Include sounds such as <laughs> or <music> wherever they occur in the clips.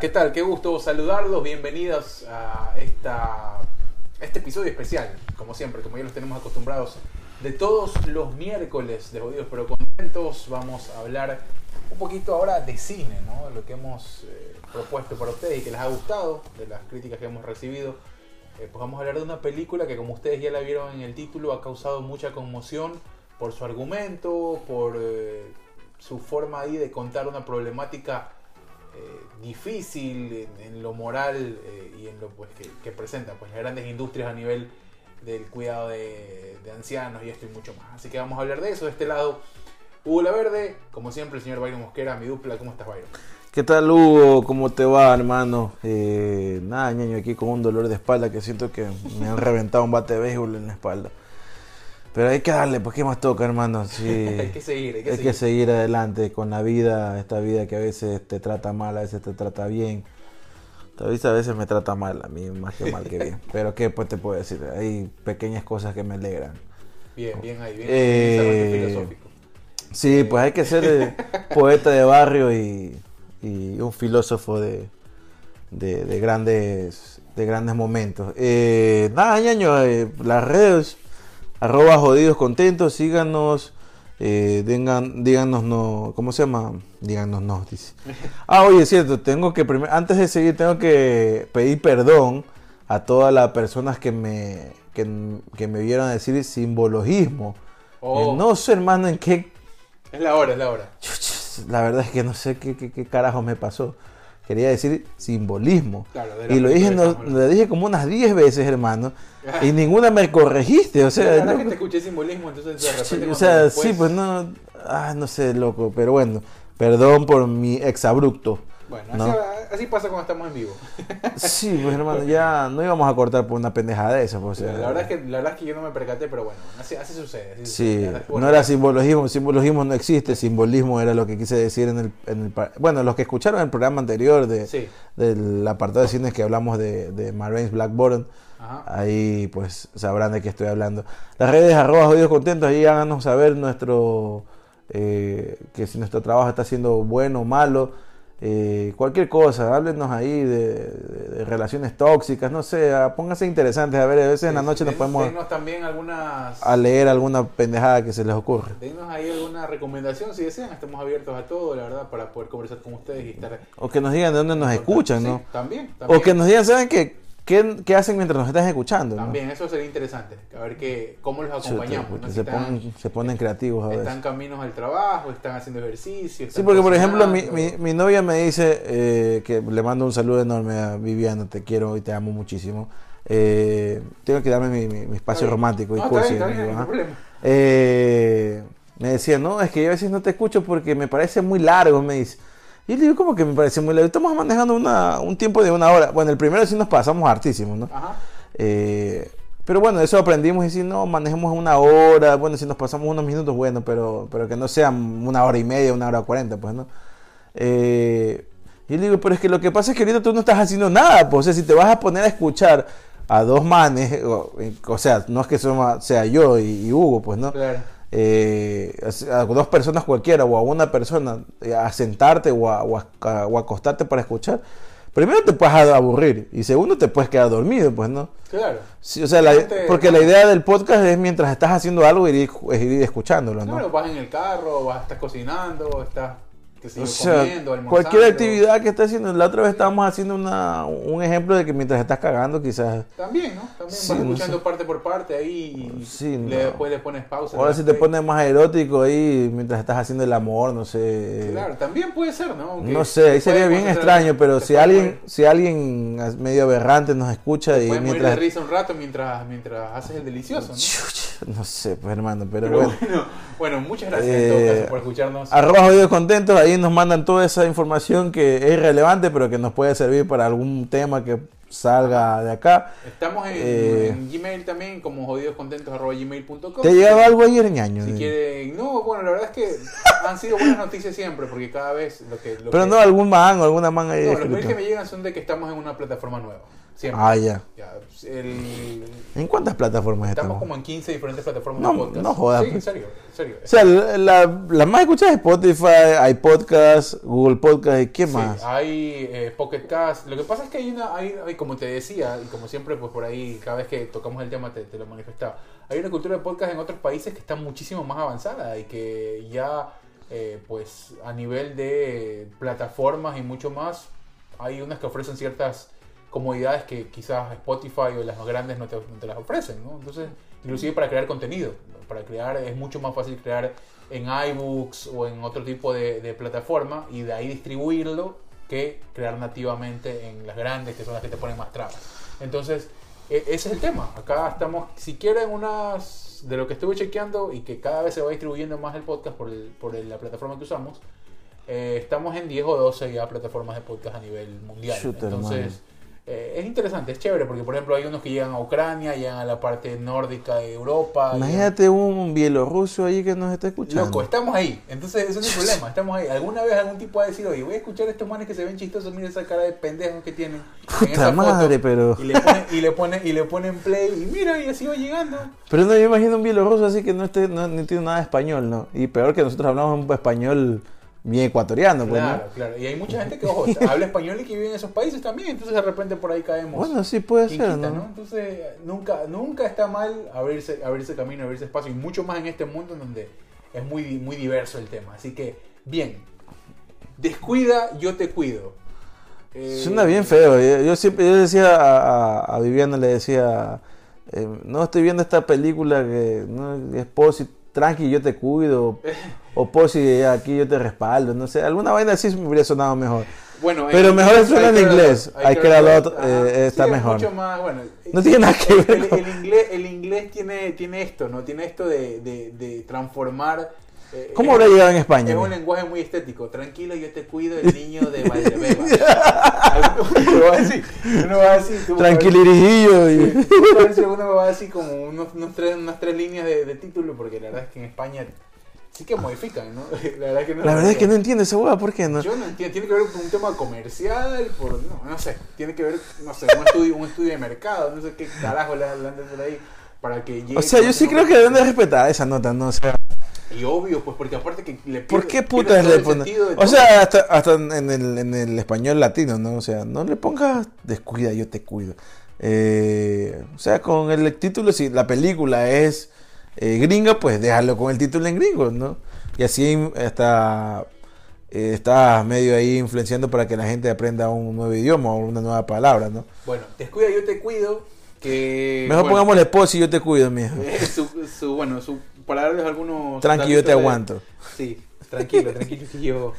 ¿qué tal? Qué gusto saludarlos. Bienvenidos a esta, este episodio especial, como siempre, como ya los tenemos acostumbrados, de todos los miércoles de Jodidos pero Contentos. Vamos a hablar un poquito ahora de cine, ¿no? Lo que hemos eh, propuesto para ustedes y que les ha gustado, de las críticas que hemos recibido. Eh, pues vamos a hablar de una película que, como ustedes ya la vieron en el título, ha causado mucha conmoción por su argumento, por eh, su forma ahí de contar una problemática difícil en, lo moral eh, y en lo pues, que, que presenta pues, las grandes industrias a nivel del cuidado de, de ancianos y esto y mucho más. Así que vamos a hablar de eso. De este lado, Hugo La Verde, como siempre, el señor Byron Mosquera, mi dupla. ¿Cómo estás, Byron? ¿Qué tal, Hugo? ¿Cómo te va, hermano? Eh, nada, ñaño, aquí con un dolor de espalda que siento que me han reventado un bate de béisbol en la espalda. Pero hay que darle, pues, ¿qué más toca, hermano? <laughs> Sí, hay que seguir, hay que hay seguir. que seguir adelante con la vida, esta vida que a veces te trata mal, a veces te trata bien. Esta vida a veces me trata mal, a mí más que mal que bien. <laughs> Pero ¿qué pues te puedo decir? Hay pequeñas cosas que me alegran. Bien, bien ahí, bien. Eh, filosófico. Sí, pues hay que ser eh, <laughs> poeta de barrio y, y un filósofo de, de, de grandes, de grandes momentos. Eh, nada, ñaño, eh, las redes, arroba jodidos contentos, síganos, eh, digan, díganos no, ¿cómo se llama? Díganos no, dice. <laughs> Ah, oye, es cierto, tengo que, prim- antes de seguir, tengo que pedir perdón a todas las personas que me, que, que me vieron decir simbologismo. Oh. Eh, no sé, hermano, en qué Es la hora, es la hora. La verdad es que no sé qué, qué, qué carajo me pasó. Quería decir simbolismo. Claro, y lo dije, no- lo dije como unas 10 veces, hermano. Y <laughs> ninguna me corregiste. O sea, no- que te escuché simbolismo, entonces de repente. o sea después- sí, pues no. Ah, no sé, loco. Pero bueno, perdón por mi exabrupto. Bueno, ¿no? así, así pasa cuando estamos en vivo. <laughs> Sí, pues hermano, ya no íbamos a cortar por una pendejada de esa. Pues, o sea, La verdad, es que, la verdad es que yo no me percaté, pero bueno, así, así sucede. así. Sí, La bueno, no era simbologismo, simbolismo no existe, simbolismo era lo que quise decir en el, en el bueno, los que escucharon el programa anterior de, Sí. del apartado de cines que hablamos de, de Marines Blackburn, ahí pues sabrán de qué estoy hablando. Las redes arroba jodidos contentos, ahí háganos saber nuestro, eh, que si nuestro trabajo está siendo bueno o malo, eh, cualquier cosa, háblenos ahí de, de- de relaciones tóxicas, no sé, ah, pónganse interesantes, a ver, a veces en la noche nos podemos Denos también algunas. a leer alguna pendejada que se les ocurre. Denos ahí alguna recomendación si desean. Estamos abiertos a todo, la verdad, para poder conversar con ustedes y estar. O que nos digan de dónde nos escuchan, Sí, ¿no? También, también. O que nos digan, ¿saben qué? ¿Qué, qué hacen mientras nos están escuchando? no? También, eso sería interesante. A ver qué, cómo los acompañamos. ¿no? Si se, están, ponen, se ponen creativos a veces. están caminos al trabajo, están haciendo ejercicio. Sí, están porque por ejemplo mi, mi, mi novia me dice eh, que le mando un saludo enorme a Viviana, te quiero y te amo muchísimo. Eh, tengo que darme mi, mi- espacio romántico y No, cursi, está bien, está bien, no problema. Eh, me decía, no, es que yo a veces no te escucho porque me parece muy largo, me dice. Y digo, ¿cómo que me parece muy largo? Estamos manejando una, un tiempo de una hora. Bueno, el primero sí nos pasamos hartísimo, ¿no? Ajá. Eh, pero bueno, eso aprendimos y si no, manejemos una hora, bueno, si nos pasamos unos minutos, bueno, pero, pero que no sean una hora y media, una hora cuarenta, pues, ¿no? Eh, y le digo, pero es que lo que pasa es que ahorita tú no estás haciendo nada, pues, o sea, si te vas a poner a escuchar a dos manes, o, o sea, no es que sea yo y, y Hugo, pues, ¿no? Claro. Eh, a dos personas cualquiera o a una persona eh, a sentarte o a, o a- o a acostarte para escuchar, primero te puedes aburrir y segundo te puedes quedar dormido, pues no. Claro. Sí, o sea, la- Realmente, porque la idea del podcast es mientras estás haciendo algo ir, ir escuchándolo, ¿no? Claro, vas en el carro, vas, estás cocinando, estás qué sé yo, O sea, comiendo, almorzando. cualquier actividad que estés haciendo. La otra vez estábamos haciendo una, un ejemplo de que mientras estás cagando, quizás. También, ¿no? También Sí, vas no escuchando sé. parte por parte ahí y Sí, le- no. después le pones pausa. Ahora si te pones más erótico ahí mientras estás haciendo el amor, no sé. Claro, también puede ser, ¿no? Aunque No sé, ahí te sería bien extraño, pero te si alguien, morir- si alguien medio aberrante nos escucha y Puedes morir de mientras... risa un rato mientras, mientras haces el delicioso, ¿no? Chuch, No sé, pues hermano, pero, Pero bueno. bueno, bueno, muchas gracias en todo Eh, caso por escucharnos. Arroba jodidos contentos, ahí nos mandan toda esa información que es irrelevante, pero que nos puede servir para algún tema que salga de acá. Estamos en, eh, en Gmail también como jodidoscontentos.gmail.com. ¿Te ha llegado algo ayer, ñaño? Si quieren, no, bueno, la verdad es que han sido buenas noticias siempre, porque cada vez lo que... lo Pero que- no algún man o alguna man ahí No, los mails que me llegan son de que estamos en una plataforma nueva. Siempre. Ah, ya. Ya, el- ¿En cuántas plataformas estamos estamos? como en 15 diferentes plataformas No, de podcast. no jodas, Sí, en pues. serio, en serio. O sea, la, la- la más escuchada es Spotify, hay podcast, Google Podcast y qué Sí, más. hay eh, Pocket Cast. Lo que pasa es que hay una, hay, hay, como te decía, y como siempre, pues por ahí, cada vez que tocamos el tema te, te lo manifestaba. Hay una cultura de podcast en otros países que está muchísimo más avanzada y que ya, eh, pues a nivel de plataformas y mucho más, hay unas que ofrecen ciertas comodidades que quizás Spotify o las más grandes no te, no te las ofrecen, ¿no? Entonces, inclusive para crear contenido, para crear es mucho más fácil crear en iBooks o en otro tipo de, de plataforma y de ahí distribuirlo que crear nativamente en las grandes, que son las que te ponen más trabas. Entonces, e- ese es el tema. Acá estamos, si quieren unas de lo que estuve chequeando y que cada vez se va distribuyendo más el podcast por, el- por el- la plataforma que usamos, eh, estamos en 10 o 12 ya plataformas de podcast a nivel mundial. Chuta, Entonces, hermano. Eh, es interesante, es chévere, porque por ejemplo hay unos que llegan a Ucrania, llegan a la parte nórdica de Europa. llegan- Imagínate un bielorruso ahí que nos está escuchando. Loco, estamos ahí. Entonces, eso no es el problema. Estamos ahí. ¿Alguna vez algún tipo va a decir, oye, voy a escuchar a estos manes que se ven chistosos, mira esa cara de pendejos que tienen? en Puta esa foto", madre, pero- Y le ponen, y le ponen, y le ponen play, y mira, y así va llegando. Pero no, yo imagino un bielorruso así que no, esté, no, no entiende nada de español, ¿no? Y peor que nosotros hablamos un español bien ecuatoriano, pues, Claro, claro. Y hay mucha gente que, ojo, <laughs> habla español y que vive en esos países también. Entonces, de repente por ahí caemos. Bueno, sí puede ser, quita, ¿no? Entonces, nunca, nunca está mal abrirse, abrirse camino, abrirse espacio. Y mucho más en este mundo en donde es muy, muy diverso el tema. Así que, bien. Descuida, yo te cuido. Eh, Suena bien feo. Yo, yo siempre yo decía a, a- a Viviana, le decía, eh, no estoy viendo esta película que no, es Posi, tranqui, yo te cuido. O Posi, aquí yo te respaldo. No sé, alguna vaina así me hubiera sonado mejor. Bueno, Pero en mejor suena en inglés. Hay que eh, está Sí, mejor. mucho más, bueno, No tiene nada que ver El, con- el inglés, el inglés tiene, tiene esto, ¿no? Tiene esto de, de, de transformar. Eh, ¿Cómo habrá llegado en España? Es un lenguaje muy estético. Tranquilo, yo te cuido el niño de Valdebeba. <laughs> uno va así, uno va así. tú- Tranquilirijillo. Sí, uno va así como unos, unos tres, unas tres líneas de, de título, porque la verdad es que en España sí que modifican, ¿no? <laughs> La verdad es que no, La verdad es que no entiendo esa hueá, ¿por qué no? yo no entiendo, tiene que ver con un tema comercial, por, no, no sé, tiene que ver, no sé, un estudio, un estudio de mercado, no sé qué carajo le han de por ahí para que llegue. O sea, yo sí creo que deben de respetar esa nota, ¿no? O sea, Y obvio, pues porque aparte que le ¿por pierde- qué pierde putas le O sea, hasta, hasta en, el, en el español latino, ¿no? O sea, no le pongas descuida, yo te cuido. Eh, o sea, con el título, si la película es eh, gringa, pues déjalo con el título en gringo, ¿no? Y así hasta eh, estás medio ahí influenciando para que la gente aprenda un nuevo idioma o una nueva palabra, ¿no? Bueno, descuida, yo te cuido, que... Mejor bueno, pongámosle pos y yo te cuido, mijo. <laughs> eh, su, su, bueno, su, para darles algunos... Tranqui, yo te de- aguanto. Sí, tranquilo, tranquilo que yo,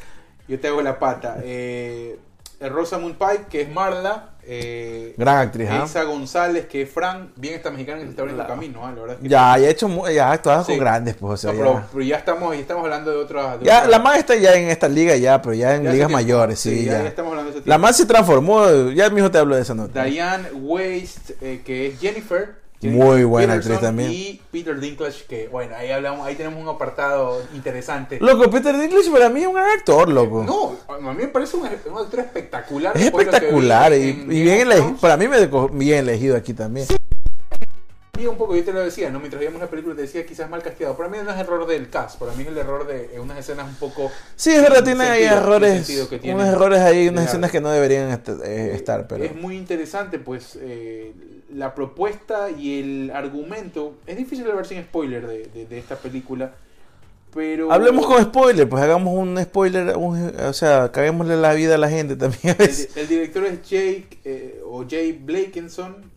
yo te hago la pata. Eh, Rosamund Pike, que es Marla. Eh, Gran actriz, ¿ah? Elsa González, que es Fran. Bien esta mexicana que se está abriendo La- camino, ¿ah? la verdad es que Ya, ya he hecho, ya actuado Sí. con grandes, pues, o sea, No, pero, ya. pero ya estamos, ya estamos hablando de otras. de Ya, otras- la más está ya en esta liga ya, pero ya en ya ligas mayores, sí, ya, ya. ya estamos hablando de ese La más se transformó, ya mismo te hablo de esa nota. Diane Waste, eh, que es Jennifer. Muy buena actriz también. Y Peter Dinklage, que bueno, ahí hablamos, ahí tenemos un apartado interesante. Loco, Peter Dinklage para mí es un gran actor, loco. No, a mí me parece un, un actor espectacular. es espectacular y, en y Game bien elegido. Para mí me bien elegido aquí también. Vi un poco, yo te lo decía, ¿no? Mientras veíamos la película te decía quizás mal castigado. Para mí no es error del cast, para mí es el error de eh, unas escenas un poco... Sí, es verdad, tiene ahí errores, que tienen. unos errores ahí, unas escenas que no deberían eh, estar, pero... Es muy interesante, pues, eh, la propuesta y el argumento. Es difícil ver sin spoiler de, de- de esta película, pero... Hablemos con spoiler, pues hagamos un spoiler, un- o sea, caguémosle la vida a la gente también a El, el director es Jake, eh, o Jay Blakenson.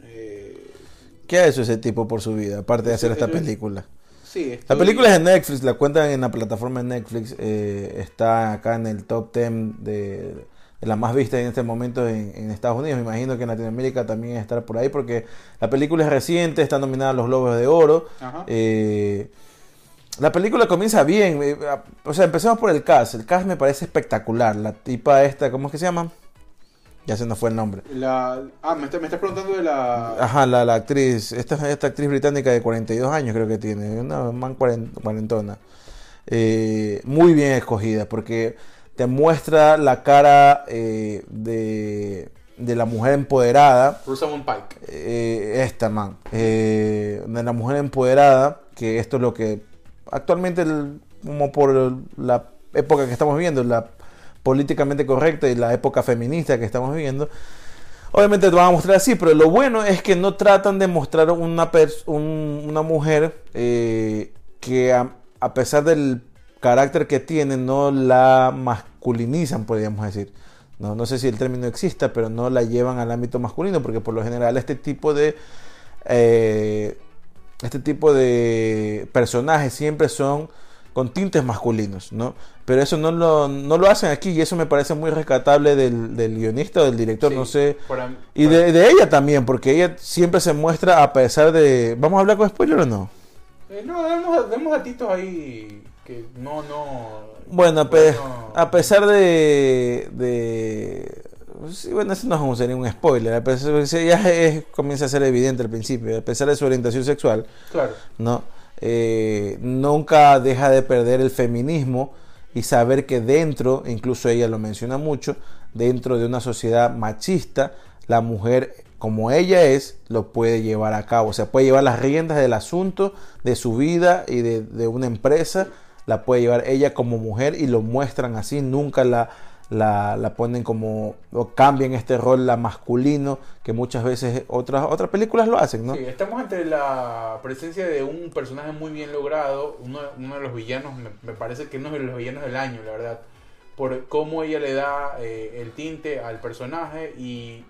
¿Qué ha hecho ese tipo por su vida, aparte de hacer esta película? sí, La estoy- película es de Netflix, la cuentan en la plataforma de Netflix. eh, está acá en el top 10 de, de las más vistas en este momento en, en Estados Unidos. Me imagino que en Latinoamérica también estará por ahí porque la película es reciente, está nominada a los Globos de Oro. Ajá. Eh, la película comienza bien. eh, O sea, empecemos por el cast. El cast me parece espectacular. La tipa esta, ¿cómo es que se llama? Ya se nos fue el nombre. La, ah, me, está- me estás preguntando de la... Ajá, la, la actriz, esta, esta actriz británica de 42 años creo que tiene, una man cuaren- cuarentona. Eh, muy bien escogida porque te muestra la cara eh, de, de la mujer empoderada. Rosamund Pike. Eh, esta, man. Eh, de la mujer empoderada, que esto es lo que actualmente, el- como por la época que estamos viviendo, la políticamente correcta y la época feminista que estamos viviendo, obviamente te van a mostrar así, pero lo bueno es que no tratan de mostrar una, una mujer eh, que a, a pesar del carácter que tiene, no la masculinizan, podríamos decir. No, no sé si el término exista, pero no la llevan al ámbito masculino, porque por lo general este tipo de eh, este tipo de personajes siempre son con tintes masculinos, ¿no? Pero eso no lo, no lo hacen aquí y eso me parece muy rescatable del, del guionista o del director, Sí, no sé. para- Y de, de ella también, porque ella siempre se muestra a pesar de... ¿Vamos a hablar con spoiler o no? Eh, no, demos, demos datitos ahí que no, no... Bueno, pe- Bueno. a pesar de... de sí, bueno, eso no es un- sería un spoiler, a pesar, ya es- comienza a ser evidente al principio, a pesar de su orientación sexual, Claro. ¿no? Eh, nunca deja de perder el feminismo y saber que dentro, incluso ella lo menciona mucho, dentro de una sociedad machista, la mujer, como ella es, lo puede llevar a cabo. O sea, puede llevar las riendas del asunto, de su vida y de, de una empresa, la puede llevar ella como mujer y lo muestran así, nunca la, la, la ponen como, o cambian este rol a masculino, que muchas veces otras, otras películas lo hacen, ¿no? Sí, estamos entre la presencia de un personaje muy bien logrado, uno, de los villanos, me, me parece que uno de los villanos del año, la verdad, por cómo ella le da eh, el tinte al personaje y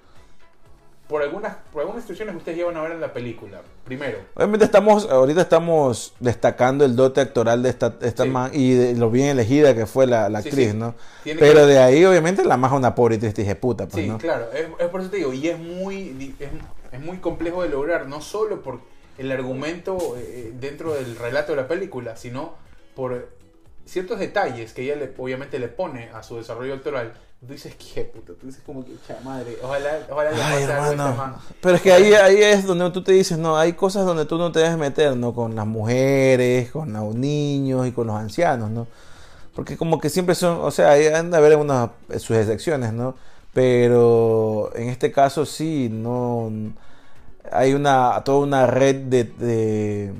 por algunas, por algunas situaciones que ustedes ya van a ver en la película. Primero, Obviamente estamos, ahorita estamos destacando el dote actoral de esta, esta Sí. man y de lo bien elegida que fue la, la Sí, actriz, sí. ¿no? Tiene Pero que- de ahí obviamente la más una pobre y triste puta, pues, Sí, ¿no? claro, es, es por eso te digo, y es muy, es, es muy complejo de lograr, no solo por el argumento eh, dentro del relato de la película, sino por ciertos detalles que ella le, obviamente le pone a su desarrollo actoral. Tú dices, qué puta, tú dices como que, madre, ojalá, ojalá le Ay, pase algo a esta hermano. man. Pero es que ahí, ahí es donde tú te dices, no, hay cosas donde tú no te debes meter, ¿no? Con las mujeres, con los niños y con los ancianos, ¿no? Porque como que siempre son, o sea, hay han de haber unas sus excepciones, ¿no? Pero en este caso sí, no hay una toda una red de, de,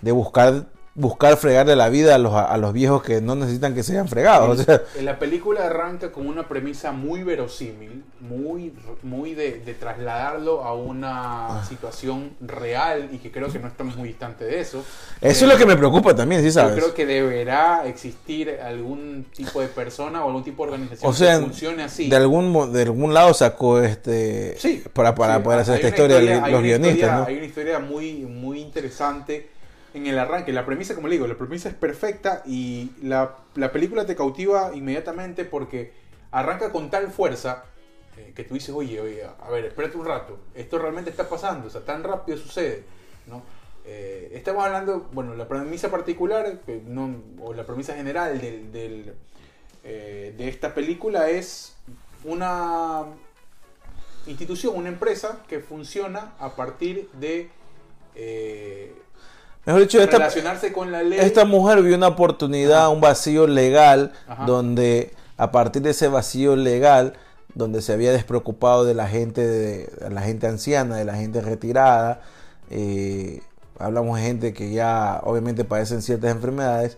de buscar buscar fregarle la vida a los, a los viejos que no necesitan que sean fregados. O sea, La película arranca con una premisa muy verosímil, muy, muy de, de trasladarlo a una situación real y que creo que no estamos muy distante de eso. eso Eh, es lo que me preocupa también, ¿sí Yo sabes? creo que deberá existir algún tipo de persona o algún tipo de organización O sea, que funcione así. de algún de algún lado sacó este Sí, para, para Sí, poder hacer esta historia, hay los guionistas, historia- ¿no? Hay una historia muy, muy interesante en el arranque. La premisa, como le digo, la premisa es perfecta y la, la película te cautiva inmediatamente porque arranca con tal fuerza eh, que tú dices, oye, oye, a ver, espérate un rato, esto realmente está pasando, o sea, tan rápido sucede, ¿no? Eh, estamos hablando, bueno, la premisa particular, o la premisa general del, del, eh, de esta película es una institución, una empresa que funciona a partir de Mejor dicho, esta, relacionarse con la ley. esta mujer vio una oportunidad, Ajá. un vacío legal, Ajá. donde a partir de ese vacío legal, donde se había despreocupado de la gente, de, de la gente anciana, de la gente retirada, eh, hablamos de gente que ya obviamente padecen ciertas enfermedades,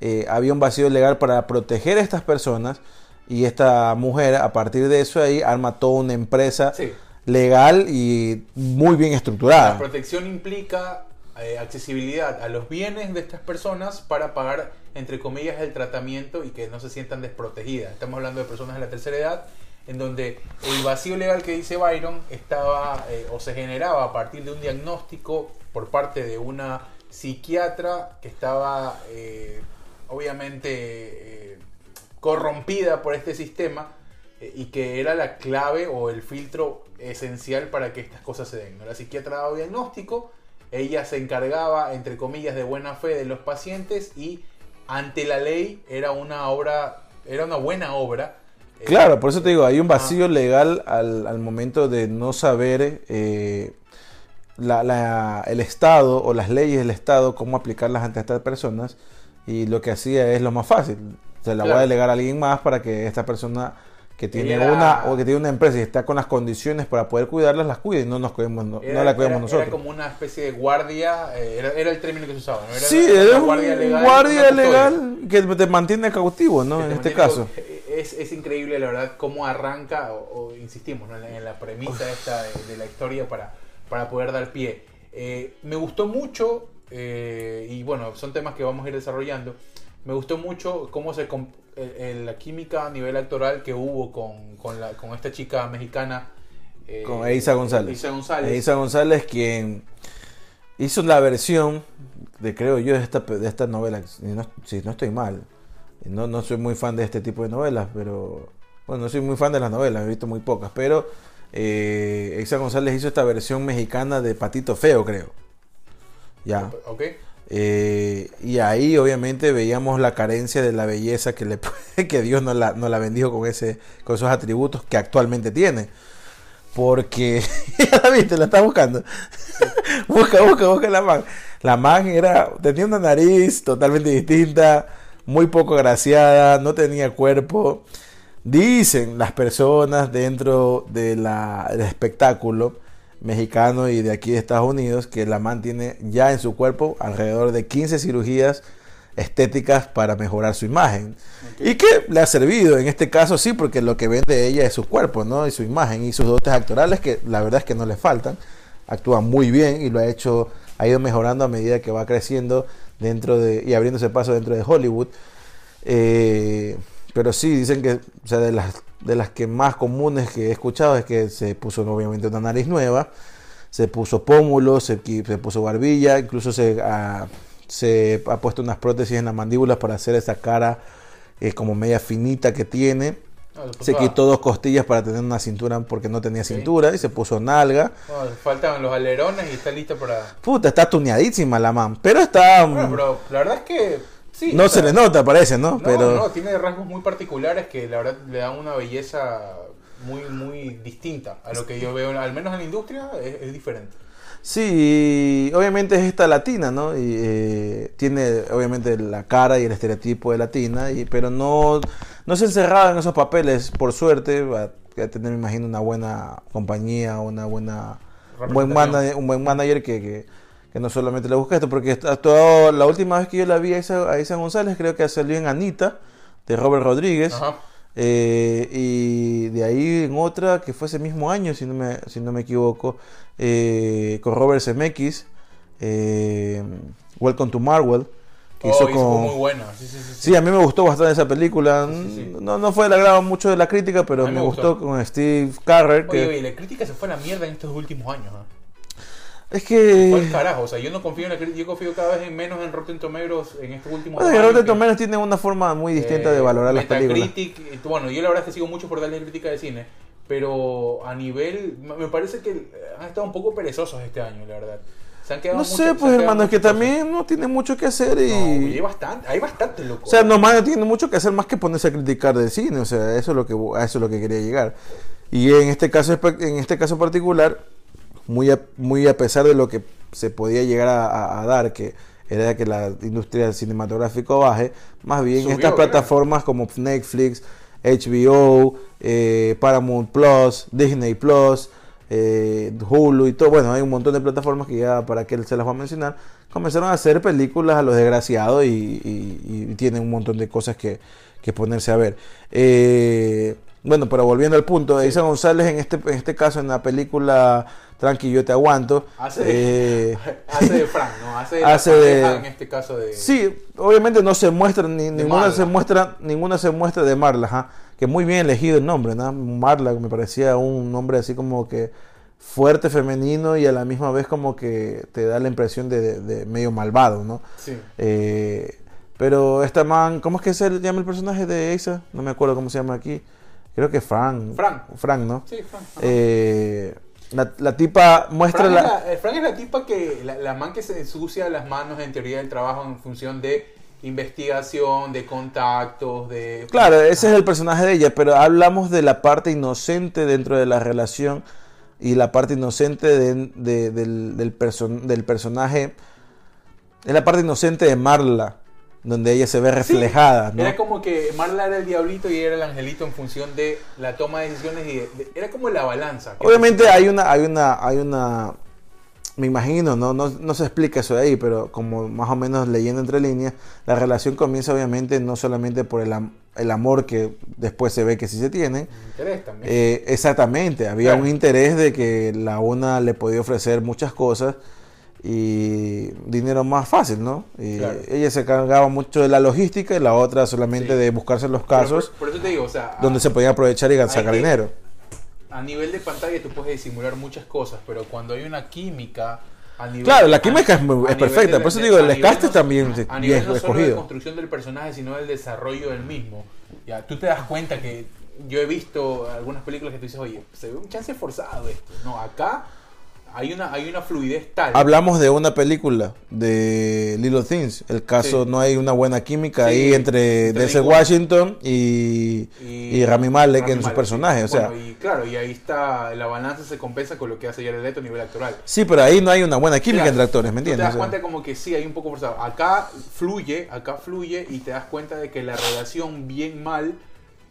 eh, había un vacío legal para proteger a estas personas y esta mujer a partir de eso ahí arma toda una empresa Sí. legal y muy bien La estructurada. protección implica eh, accesibilidad a los bienes de estas personas para pagar, entre comillas, el tratamiento y que no se sientan desprotegidas. Estamos hablando de personas de la tercera edad, en donde el vacío legal que dice Byron estaba eh, o se generaba a partir de un diagnóstico por parte de una psiquiatra que estaba eh, obviamente corrompida por este sistema y que era la clave o el filtro esencial para que estas cosas se den. La psiquiatra daba diagnóstico, ella se encargaba, entre comillas, de buena fe de los pacientes y ante la ley era una obra, era una buena obra. eh, Claro, por eso te digo, hay un ah, vacío legal al, al momento de no saber eh, la- la- el Estado o las leyes del Estado, cómo aplicarlas ante estas personas. Y lo que hacía es lo más fácil. Se la voy a Claro. delegar a alguien más para que esta persona que tiene era- una o que tiene una empresa y está con las condiciones para poder cuidarlas, las cuida y no nos cuidemos, no, Era- no la cuidamos era- nosotros. Era como una especie de guardia, eh, era, era el término que se usaba, ¿no? Era sí, una eres un guardia legal. guardia legal que te mantiene cautivo, ¿no? En te este caso. con- Es, es increíble, la verdad, cómo arranca, o, o insistimos ¿no? en, la, en la premisa esta de, de la historia para, para poder dar pie. Eh, me gustó mucho, eh, y bueno, son temas que vamos a ir desarrollando. Me gustó mucho cómo se el- el- la química a nivel actoral que hubo con, con, la, con esta chica mexicana. eh, Con Eiza González. Eiza González. Eiza González, quien hizo la versión de, creo yo, de esta, de esta novela. Si no, si no estoy mal. No, no soy muy fan de este tipo de novelas, pero. Bueno, no soy muy fan de las novelas, he visto muy pocas. Pero eh, Eiza González hizo esta versión mexicana de Patito Feo, creo. Ya. Ok. Eh, y ahí obviamente veíamos la carencia de la belleza que, le, <laughs> que Dios nos la, nos la bendijo con, ese, con esos atributos que actualmente tiene. Porque, <laughs> ya la viste, la está buscando. <laughs> busca, busca, busca la man. La man era, tenía una nariz totalmente distinta, muy poco agraciada, no tenía cuerpo. Dicen las personas dentro de la- del espectáculo mexicano y de aquí de Estados Unidos que la man tiene ya en su cuerpo alrededor de 15 cirugías estéticas para mejorar su imagen. Y que le ha servido, en este caso sí, porque lo que vende ella es su cuerpo, ¿no? Y su imagen y sus dotes actorales, que la verdad es que no le faltan. Actúa muy bien y lo ha hecho, ha ido mejorando a medida que va creciendo dentro de, y abriéndose paso dentro de Hollywood. Eh, pero sí, dicen que, o sea, de las, de las que más comunes que he escuchado es que se puso obviamente una nariz nueva, se puso pómulos, se, se puso barbilla, incluso se, ah, se ha puesto unas prótesis en las mandíbulas para hacer esa cara eh, como media finita que tiene. Le Se quitó dos costillas para tener una cintura porque no tenía cintura y se puso nalga. le faltaban los alerones y está lista para. Puta, está tuneadísima la man, pero está... Bueno, mm, pero la verdad es que. Sí, no o se le nota, parece, ¿no? No, pero... no, tiene rasgos muy particulares que la verdad le dan una belleza muy, muy distinta a lo que yo veo, al menos en la industria, es, es diferente. Sí, y obviamente es esta latina, ¿no? Y eh, tiene obviamente la cara y el estereotipo de latina, y, pero no, no se encerraba en esos papeles, por suerte, va a tener, me imagino, una buena compañía, una buena, un buen manager, un buen manager que, que, que no solamente le busca esto, porque todo- la última vez que yo la vi a Isa, a Isa González, creo que salió en Anita, de Robert Rodríguez. Ajá. Eh, y de ahí en otra que fue ese mismo año, si no me, si no me equivoco, eh, con Robert Zemeckis, eh, Welcome to Marvel, que Oh, hizo con... muy buena. Sí, sí, sí. Sí, a mí me gustó bastante esa película. No, no fue del agrado mucho de la crítica, pero me me gustó. con Steve Carrer. Que... Oye, oye, la crítica se fue a la mierda en estos últimos años. Es ¿Cuál que... carajo? O sea, yo no confío en la crítica, yo confío cada vez en menos en Rotten Tomatoes en estos últimos Bueno, años. Rotten que- Tomatoes tiene una forma muy distinta de Eh, valorar las películas. Metacritic, bueno, yo la verdad es que sigo mucho por darle crítica de cine, pero a nivel, me parece que eh, han estado un poco perezosos este año, la verdad. Se han quedado No mucho- sé, pues hermano, es que muchas también no tiene mucho que hacer y... cosas. No, hay bastante, hay bastante loco. O sea, nomás no tiene mucho que hacer más que ponerse a criticar del cine, o sea, eso es lo que a eso es lo que quería llegar. Y en este caso en este caso particular, muy a, muy a pesar de lo que se podía llegar a, a- a dar que era que la industria cinematográfica baje, más bien Subió, estas claro. plataformas como Netflix, HBO, eh, Paramount Plus, Disney Plus, eh, Hulu y todo, bueno, hay un montón de plataformas que ya para que se las va a mencionar, comenzaron a hacer películas a los desgraciados y, y- y tienen un montón de cosas que, que ponerse a ver. Eh, bueno, pero volviendo al punto, Isa González en este, en este caso en la película Tranqui, yo te aguanto. Hace de, eh, <laughs> hace de Frank, ¿no? Hace de, hace de- en este caso de... Sí, obviamente no se muestra, ni, ninguna Marla. se muestra, ninguna se muestra de Marla, ajá, que muy bien elegido el nombre, ¿no? Marla me parecía un nombre así como que fuerte, femenino y a la misma vez como que te da la impresión de, de- de medio malvado, ¿no? Sí. Eh, pero esta man, ¿cómo es que se llama el personaje de Isa? No me acuerdo cómo se llama aquí. Creo que Frank. Frank. Frank, ¿no? Sí, Frank. Eh, la, la tipa muestra Frank, la, eh, Frank es la tipa que, la, la man que se ensucia las manos en teoría del trabajo en función de investigación, de contactos, de... Claro, ese es el personaje de ella, pero hablamos de la parte inocente dentro de la relación y la parte inocente de- de- del, del, person- del personaje. Es la parte inocente de Marla donde ella se ve reflejada, Sí, ¿no? Era como que Marla era el diablito y era el angelito en función de la toma de decisiones y de- de- era como la balanza. Obviamente hay una, hay una, hay una, me imagino, ¿no? No, no se explica eso de ahí, pero como más o menos leyendo entre líneas, la relación comienza obviamente no solamente por el, am- el amor que después se ve que sí se tienen, interés también. eh, exactamente, había Claro. un interés de que la una le podía ofrecer muchas cosas y dinero más fácil, ¿no? Y Claro. ella se cargaba mucho de la logística y la otra solamente Sí. de buscarse los casos por, por eso te digo, o sea, a- donde se podía aprovechar y sacar que- dinero. a nivel de pantalla tú puedes disimular muchas cosas, pero cuando hay una química a nivel Claro, la a- química es a es nivel perfecta, de- por eso digo, a el cast no- también a nivel no solo de escogido. construcción del personaje, sino del desarrollo del mismo. Ya, tú te das cuenta que yo he visto algunas películas que tú dices, oye, se ve un chance forzado esto. No, acá hay una, hay una fluidez tal. Hablamos de una película de Little Things. El caso Sí. no hay una buena química Sí, ahí entre ninguno. Washington y, y Rami Malek Rami en su Malek, personaje. sí. O sea, Bueno, y claro, y ahí está, la balanza se compensa con lo que hace Jared Leto a nivel actoral. sí, pero ahí no hay una buena química entre actores, ¿me tú Te entiendes? das O sea, cuenta como que sí, hay un poco forzado. Acá fluye, acá fluye y te das cuenta de que la relación bien mal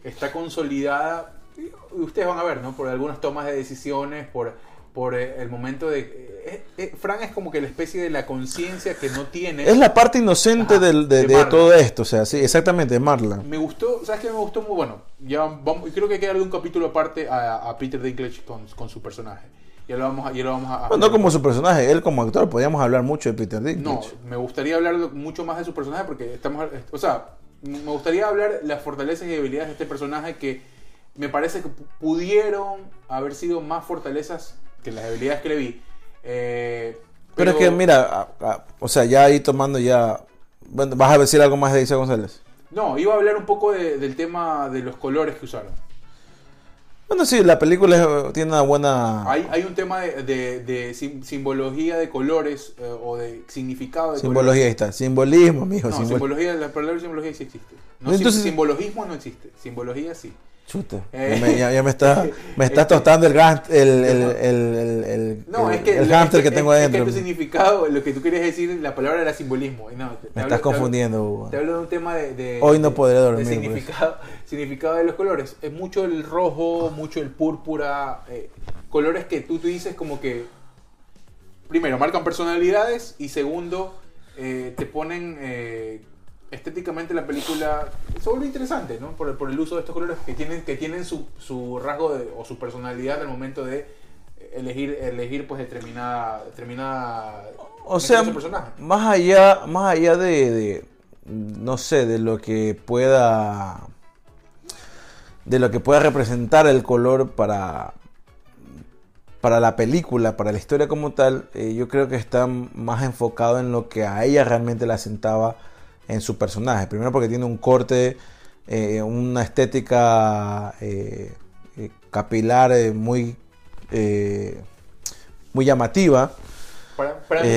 está consolidada. y Ustedes van a ver, ¿no? Por algunas tomas de decisiones, por, por eh, el momento de... eh, eh, Fran es como que la especie de la conciencia que no tiene. es la parte inocente Ajá, del- de, de de Marla. todo esto. O sea, sí, exactamente, de Marla. Me gustó, ¿sabes qué me gustó muy bueno? Ya vamos, creo que hay que darle un capítulo aparte a, a Peter Dinklage con, con su personaje. Ya lo vamos a... Ya lo vamos a Bueno, no como su personaje, él como actor, podríamos hablar mucho de Peter No, Dinklage. me gustaría hablar mucho más de su personaje porque estamos, o sea, me gustaría hablar las fortalezas y debilidades de este personaje que me parece que pu- pudieron haber sido más fortalezas que las debilidades que le vi. Eh, pero, es que, mira, a- a- o sea, ya ahí tomando ya... Bueno, ¿Vas a decir algo más de Isa González? No, iba a hablar un poco de- del tema de los colores que usaron. Bueno, sí, la película es- tiene una buena... Hay, hay un tema de, de- de sim- simbología de colores eh, o de significado de Simbología ahí está. Simbolismo, mijo. colores. No, simbol- simbología, la palabra simbología sí existe. No, Entonces- sim- simbologismo no existe. Simbología sí. Chuta. Eh, me, ya- ya me está, me está <laughs> este- tostando el, el, el, el, el, el- No, el- es que el hámster es que tengo es adentro. que tu significado, lo que tú querías decir, la palabra era simbolismo. no, te- te me hablo- estás confundiendo, Hugo. Te hablo de un tema de, de- Hoy no de- podré de dormir, pues. significado, significado de los colores. Es mucho el rojo, mucho el púrpura, eh, colores que tú, tú dices como que primero marcan personalidades y segundo eh, te ponen eh, estéticamente la película se vuelve interesante, ¿no? Por, el- por el uso de estos colores que tienen que tienen su, su rasgo de- o su personalidad al momento de elegir elegir pues determinada determinada O sea, más allá, más allá de, de, no sé, de lo que pueda, de lo que pueda representar el color para, para la película, para la historia como tal, eh, yo creo que está más enfocado en lo que a ella realmente la sentaba en su personaje. Primero porque tiene un corte, eh, una estética eh, eh, capilar eh, muy, muy llamativa. Para, para mí,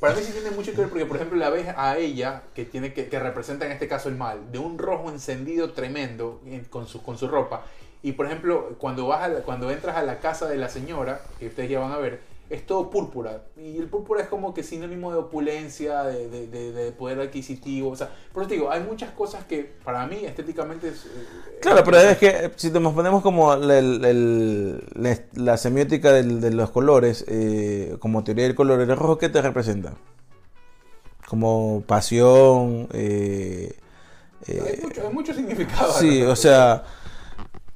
Para mí sí tiene mucho que ver porque, por ejemplo, la ves a ella, que tiene que, que representa en este caso el mal, de un rojo encendido tremendo en- con, su, con su ropa. Y, por ejemplo, cuando, vas a la- cuando entras a la casa de la señora, que ustedes ya van a ver, es todo púrpura. Y el púrpura es como que sinónimo de opulencia, de, de- de- de poder adquisitivo. O sea, por eso te digo, hay muchas cosas que para mí estéticamente es... eh, Claro, pero es que eh, si nos ponemos como el- el- el- la, semiótica del- de los colores, eh, como teoría del color, ¿el rojo qué te representa? Como pasión, eh, eh, Hay mucho, hay mucho significado. sí, o sea,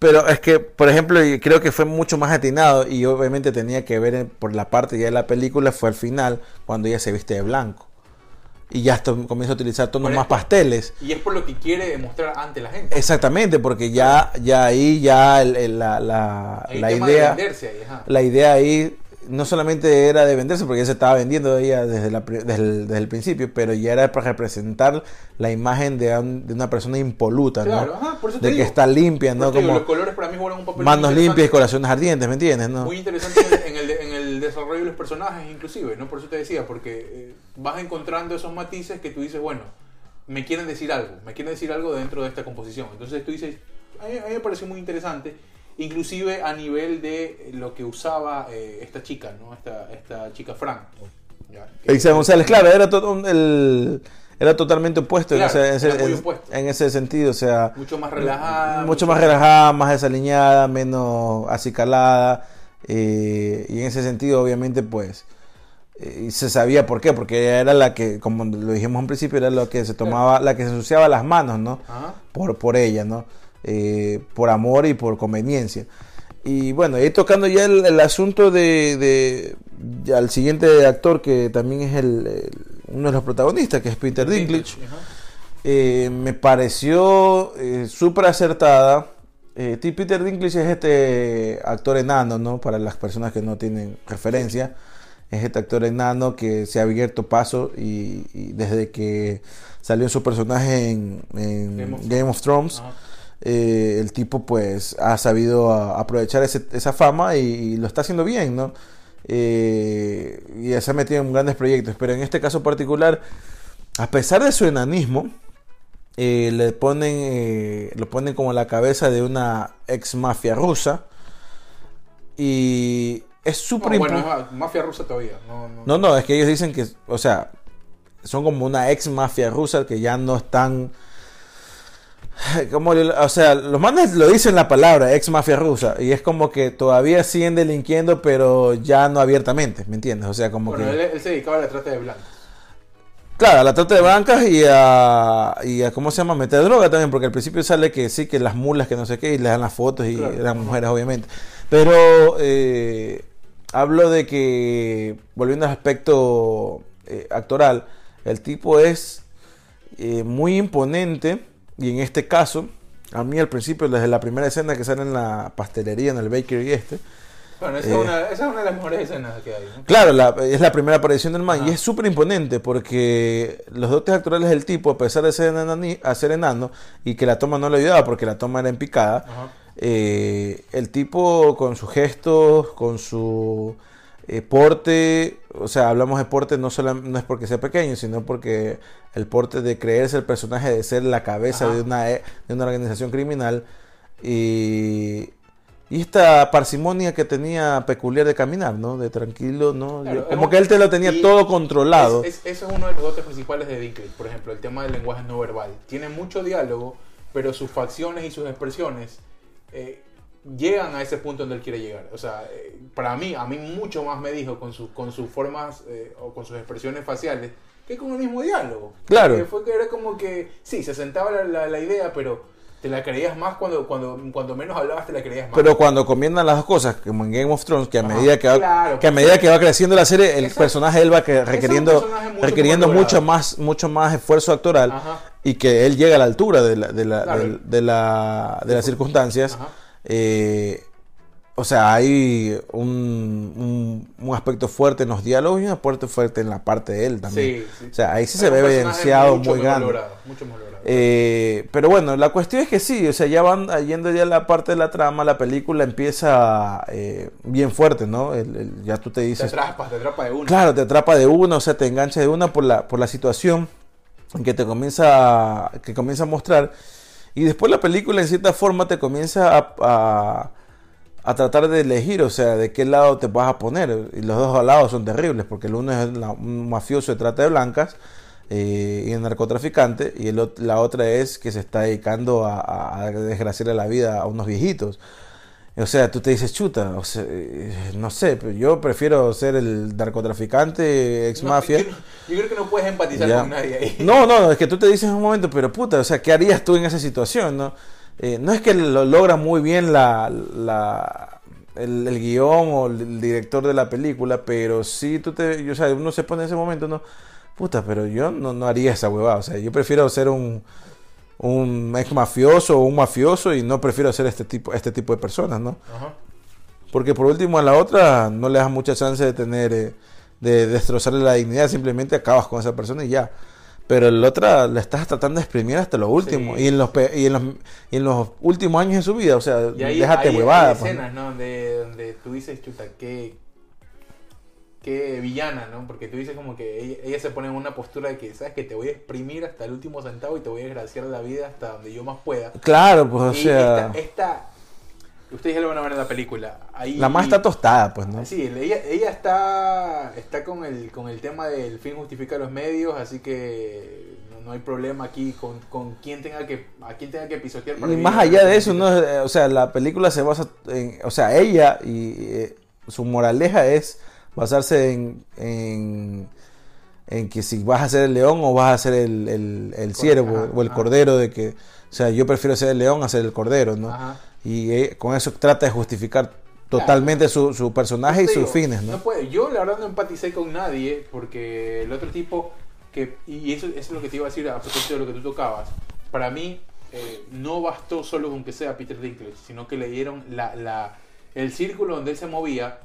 pero es que, por ejemplo, y creo que fue mucho más atinado y obviamente tenía que ver en- por la parte ya de la película, fue al final, cuando ella se viste de blanco. Y ya esto comienza a utilizar tonos más pasteles. Y es por lo que quiere demostrar ante la gente. Exactamente, porque ya, ya ahí ya el- el- la, la, la idea, ahí, la idea ahí no solamente era de venderse, porque ya se estaba vendiendo ella desde, la desde, el, desde el principio, pero ya era para representar la imagen de, un- de una persona impoluta, Claro, ¿no? ajá, por eso te De que digo. está limpia, Por ¿no? eso te digo, Como los colores para mí juegan un papel manos limpias y corazones ardientes, ¿me entiendes? ¿no? muy interesante en el, en el desarrollo de los personajes inclusive, ¿no? Por eso te decía, porque eh, vas encontrando esos matices que tú dices, bueno, me quieren decir algo, me quieren decir algo dentro de esta composición. Entonces tú dices, a mí, a mí me pareció muy interesante, inclusive a nivel de lo que usaba eh, esta chica, ¿no? Esta, esta chica Frank. ¿ya? Que- Elisa González, claro, era todo el, era totalmente opuesto, Claro, en, ese, era en- opuesto. en ese sentido, o sea, Mucho más relajada. mucho más relajada, más desaliñada, menos acicalada, eh, y en ese sentido, obviamente, pues, eh, se sabía por qué, porque ella era la que, como lo dijimos en principio, era la que se tomaba, la que se ensuciaba las manos, ¿no? Ajá. por, por ella, ¿no? Eh, por amor y por conveniencia. Y bueno, y tocando ya el, el asunto de, el siguiente actor que también es el, el- uno de los protagonistas, que es Peter Dinklage, eh, me pareció eh, súper acertada. Eh. Peter Dinklage es este actor enano, ¿no? Para las personas que no tienen referencia. Es este actor enano que se ha abierto paso y, y desde que salió su personaje en, en Game of Game of Thrones, Ajá. Eh, el tipo pues ha sabido aprovechar ese- esa fama y, y lo está haciendo bien, ¿no? Eh, y se ha metido en grandes proyectos, pero en este caso particular, a pesar de su enanismo, eh, le ponen, eh, lo ponen como la cabeza de una ex mafia rusa y es súper No, bueno, mafia rusa todavía. No, no. no, no, es que ellos dicen que, o sea, son como una ex mafia rusa que ya no están. <laughs> Como, o sea, los manes lo dicen la palabra ex mafia rusa y es como que todavía siguen delinquiendo, pero ya no abiertamente, ¿me entiendes? O sea, como Bueno, que. él, él se dedicaba a la trata de blancos. Claro, a la trata de bancas y a, y a, ¿cómo se llama? Meter droga también, porque al principio sale que sí, que las mulas, que no sé qué, y le dan las fotos y Claro. eran mujeres, obviamente. Pero eh, hablo de que, volviendo al aspecto eh, actoral, el tipo es eh, muy imponente y en este caso, a mí al principio, desde la primera escena que sale en la pastelería, en el bakery este, Bueno, esa, Eh. es una, esa es una de las mejores escenas que hay. ¿no? Claro, la- es la primera aparición del man y es súper imponente porque los dotes actorales del tipo, a pesar de ser, enani- a ser enano y que la toma no le ayudaba porque la toma era en picada, eh, el tipo con sus gestos, con su eh, porte, o sea, hablamos de porte no, solo, no es porque sea pequeño, sino porque el porte de creerse el personaje, de ser la cabeza Ajá. de una, e- de una organización criminal y... Y esta parsimonia que tenía peculiar de caminar, ¿no? De tranquilo, ¿no? Claro, Como que él te lo tenía todo controlado. Es, es- eso es uno de los dotes principales de Dinklage, por ejemplo, el tema del lenguaje no verbal. Tiene mucho diálogo, pero sus facciones y sus expresiones eh, llegan a ese punto donde él quiere llegar. O sea, eh, para mí, a mí mucho más me dijo con, su- con sus formas eh, o con sus expresiones faciales que con el mismo diálogo. Claro. Que fue que era como que, sí, se sentaba la, la- la idea, pero te la creías más cuando, cuando, cuando menos hablabas, te la creías más. Pero cuando combinan las dos cosas, como en Game of Thrones, que a medida que va, claro, que a medida que va creciendo la serie, el personaje él va que- requiriendo, mucho requiriendo más mucho más, mucho más esfuerzo actoral Ajá. y que él llega a la altura de, la, de, la- Claro. del- de la- de las circunstancias. Ajá. Eh, o sea, hay un, un- un aspecto fuerte en los diálogos y un aspecto fuerte en la parte de él también. Sí, sí. O sea, ahí sí se ve evidenciado mucho muy grande. logrado, mucho más logrado. Eh, pero bueno, la cuestión es que sí, o sea, ya van yendo ya a la parte de la trama, la película empieza eh, bien fuerte, ¿no? El- el- ya tú te te dices, atrapas, te atrapa de una. claro, te atrapa de una, o sea, te engancha de una por la, por la situación en que te comienza, que comienza a mostrar. Y después la película en cierta forma te comienza a, a, tratar de elegir, o sea, de qué lado te vas a poner. Y los dos lados son terribles, porque el uno es la- un mafioso de trata de blancas eh, y un narcotraficante, y el, la otra es que se está dedicando a- a desgraciarle la vida a unos viejitos. O sea, tú te dices, chuta, o sea, eh, no sé, pero yo prefiero ser el narcotraficante, ex No, mafia. yo, yo creo que no puedes empatizar Ya. con nadie ahí. No, no, es que tú te dices en un momento, pero puta, o sea, ¿qué harías tú en esa situación, no? Eh, no es que lo logra muy bien la, la- el, el guion o el director de la película, pero sí tú te, o sea, uno se pone en ese momento, no, puta, pero yo no, no haría esa huevada, o sea, yo prefiero ser un, un ex mafioso o un mafioso y no prefiero ser este tipo, este tipo de personas, ¿no? Ajá. Porque por último a la otra no le das mucha chance de tener, eh, de destrozarle la dignidad, simplemente acabas con esa persona y ya. Pero el otra la estás tratando de exprimir hasta lo último. Sí. Y, en los, pe- y, en los, y en los últimos años de su vida, o sea, Y ahí, déjate ahí huevada. hay pues, escenas, ¿no? Donde, donde tú dices, chuta, qué, qué villana, ¿no? Porque tú dices como que ella, ella se pone en una postura de que, ¿sabes? Que te voy a exprimir hasta el último centavo y te voy a desgraciar la vida hasta donde yo más pueda. Claro, pues, o y sea, esta, esta- ustedes ya lo van a ver en la película. Ahí, la más está tostada, pues, ¿no? Sí, ella, ella está, está con, el, con el tema del fin justifica los medios, así que No, hay problema aquí con, con quién tenga que, a quién tenga que pisotear. Y para que más allá de eso, ¿no? O sea, la película se basa en, o sea, ella y eh, su moraleja es basarse en, en, en que si vas a ser el león o vas a ser el, el, el ciervo ajá, o el ajá. cordero de que, o sea, yo prefiero ser el león a ser el cordero, ¿no? Ajá. Y eh, con eso trata de justificar totalmente su, su personaje y sus fines, ¿no? puede. Yo la verdad no empaticé con nadie porque el otro tipo que y eso, eso es lo que te iba a decir a propósito de lo que tú tocabas. Para mí eh, no bastó solo con que sea Peter Dinklage, sino que le dieron la, la el círculo donde él se movía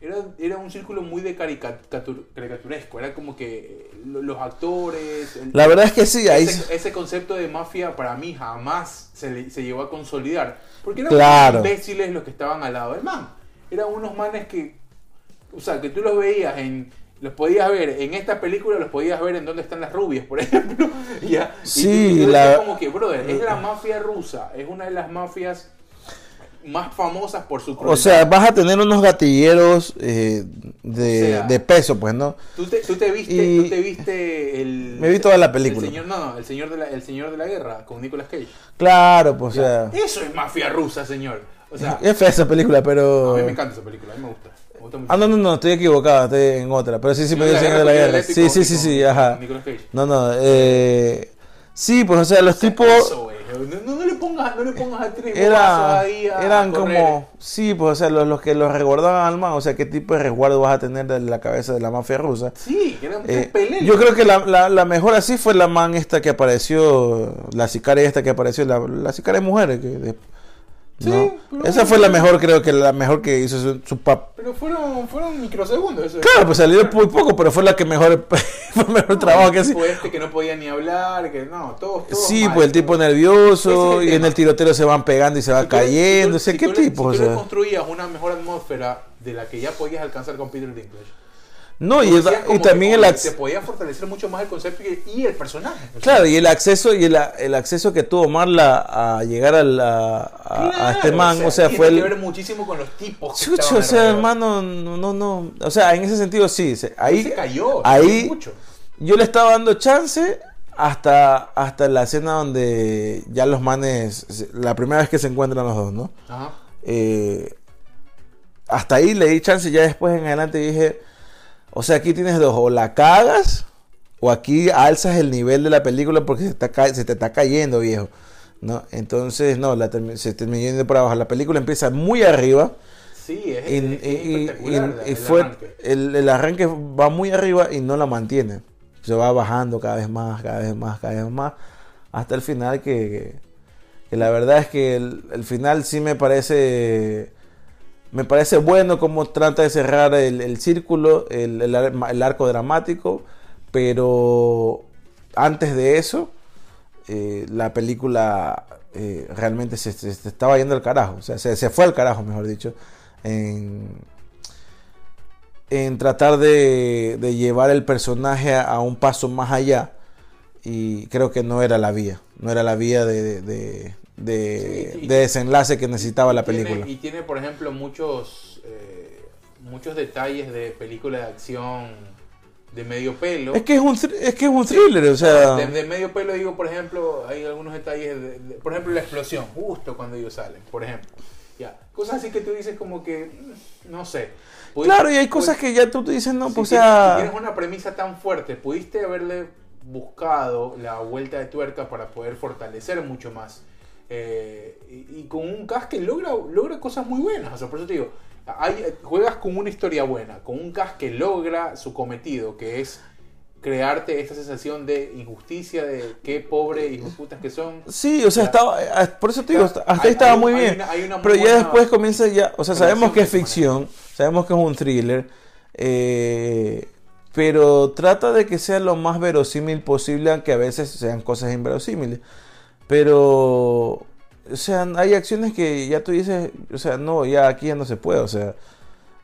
era, era un círculo muy de caricatur, caricaturesco, era como que eh, lo- los actores, el- La verdad es que sí, ahí... ese, ese concepto de mafia para mí jamás se, se llegó a consolidar. Porque eran Claro. imbéciles los que estaban al lado del man. Eran unos manes que, o sea, que tú los veías en... Los podías ver en esta película, los podías ver en Dónde están las rubias, por <laughs> ejemplo. Ya. Y Sí, y la- como que, brother, es la mafia rusa, es una de las mafias más famosas por su O crueldad. sea, vas a tener unos gatilleros eh, de, O sea, de peso, pues, ¿no? Tú te, tú te viste, Y- tú te viste el... <laughs> Me vi toda la película. El señor, no, no, el señor de la, el señor de la guerra con Nicolas Cage. Claro, pues, o sea... Eso es mafia rusa, señor. O sea, <laughs> Es fea esa película, pero... a mí me encanta esa película, a mí me gusta. Me gusta mucho. Ah, no, no, no, estoy equivocado, estoy en otra. Pero sí, sí, me dio el Señor de la Guerra. Sí, sí, sí, sí, ajá. Nicolas Cage. No, no, eh... Sí, pues, o sea, los tipos Eso. No, no, no le pongas, no le pongas a tres bobazos era, ahí a eran correr. como... Sí, pues, o sea, los, los que los resguardaban al man, o sea, qué tipo de resguardo vas a tener de la cabeza de la mafia rusa. Sí, que eran Eh, peleles. yo creo que la, la, la mejor así fue la man esta que apareció, la sicaria esta que apareció, la, la sicaria mujer. Que, de- Sí, ¿no? pero Esa fue la mejor, creo que la mejor que hizo su, su pap. Pero fueron, fueron microsegundos. Eso. Claro, pues salió muy poco, pero fue la que mejor, <laughs> fue el mejor No, trabajo que tipo este que no podía ni hablar, que no, todos, todos Sí, mal, pues el tipo nervioso y en el tiroteo se van pegando y se va Si tú cayendo. si o sea, tú- ¿qué si tú tipo? o tú sea? construías una mejor atmósfera de la que ya podías alcanzar con Peter Dinklage. No, y, y también que, el acceso. Se podía fortalecer mucho más el concepto y, el personaje. o sea, Claro, y el acceso y el, el acceso que tuvo Marla a llegar a, la- a- a claro, este man, o sea, tiene fue que el, ver muchísimo con los tipos. que Chucho, o sea, hermano, no, no, no. O sea, en ese sentido sí. se- ahí, se cayó. ahí mucho. yo le estaba dando chance hasta, hasta la escena donde ya los manes, la primera vez que se encuentran los dos, ¿no? Ajá. Eh, hasta ahí le di chance y ya después en adelante dije, o sea, aquí tienes dos, o la cagas o aquí alzas el nivel de la película porque se, está se te está cayendo, viejo. ¿No? Entonces, no, la termi- se terminó yendo para abajo. La película empieza muy arriba. Sí, es, Y, es- y- es y- espectacular la- y el fue arranque. el, el arranque va muy arriba y no la mantiene. Se va bajando cada vez más, cada vez más, cada vez más. Hasta el final que, que- que la verdad es que el, el final sí me parece me parece bueno como trata de cerrar el, círculo, el, el ar- el arco dramático, pero antes de eso eh, la película eh, realmente se, estaba yendo al carajo, o sea, se, fue al carajo, mejor dicho, en, tratar de, de llevar el personaje a un paso más allá y creo que no era la vía, no era la vía de, de, de- de- Sí, y- de desenlace que necesitaba la Tiene- película. y tiene, por ejemplo, muchos, eh, muchos detalles de película de acción de medio pelo. Es que es un, es que es un thriller, o sea... De, de medio pelo digo, por ejemplo, hay algunos detalles, de, de- por ejemplo, la explosión, justo cuando ellos salen, por ejemplo. Ya, cosas así que tú dices como que, mm, no sé. Pudiste- Claro, y hay cosas que ya tú te dices, no, si pues o si sea... tienes una premisa tan fuerte, pudiste haberle buscado la vuelta de tuerca para poder fortalecer mucho más. Eh, y, y con un cast que logra, logra cosas muy buenas. O sea, por eso te digo, hay, juegas con una historia buena, con un cast que logra su cometido, que es crearte esta sensación de injusticia, de qué pobre y putas que son. Sí, o sea, estaba, eh, por eso te digo, hasta hay- ahí estaba muy bien. una- hay una pero ya después comienza ya, o sea, sabemos que es ficción, sabemos que es un thriller, eh, pero trata de que sea lo más verosímil posible, aunque a veces sean cosas inverosímiles. Pero, o sea, hay acciones que ya tú dices, o sea, no, ya aquí ya no se puede, o sea,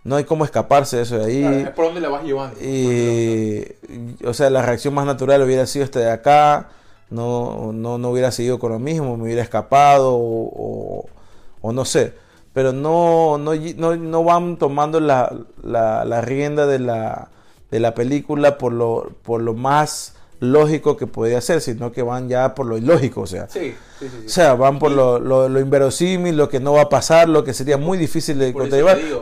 no hay cómo escaparse de eso de ahí. Claro, es por dónde la vas llevando. Y, o sea, la reacción más natural hubiera sido este de acá, no, no, no hubiera seguido con lo mismo, me hubiera escapado o, o- o no sé. Pero no, no, no, no van tomando la, la, la rienda de la, de la película por lo, por lo más lógico que podría ser, sino que van ya por lo ilógico, o sea. Sí, sí, sí. sí. O sea, van por lo, lo, lo inverosímil, lo que no va a pasar, lo que sería muy difícil de Por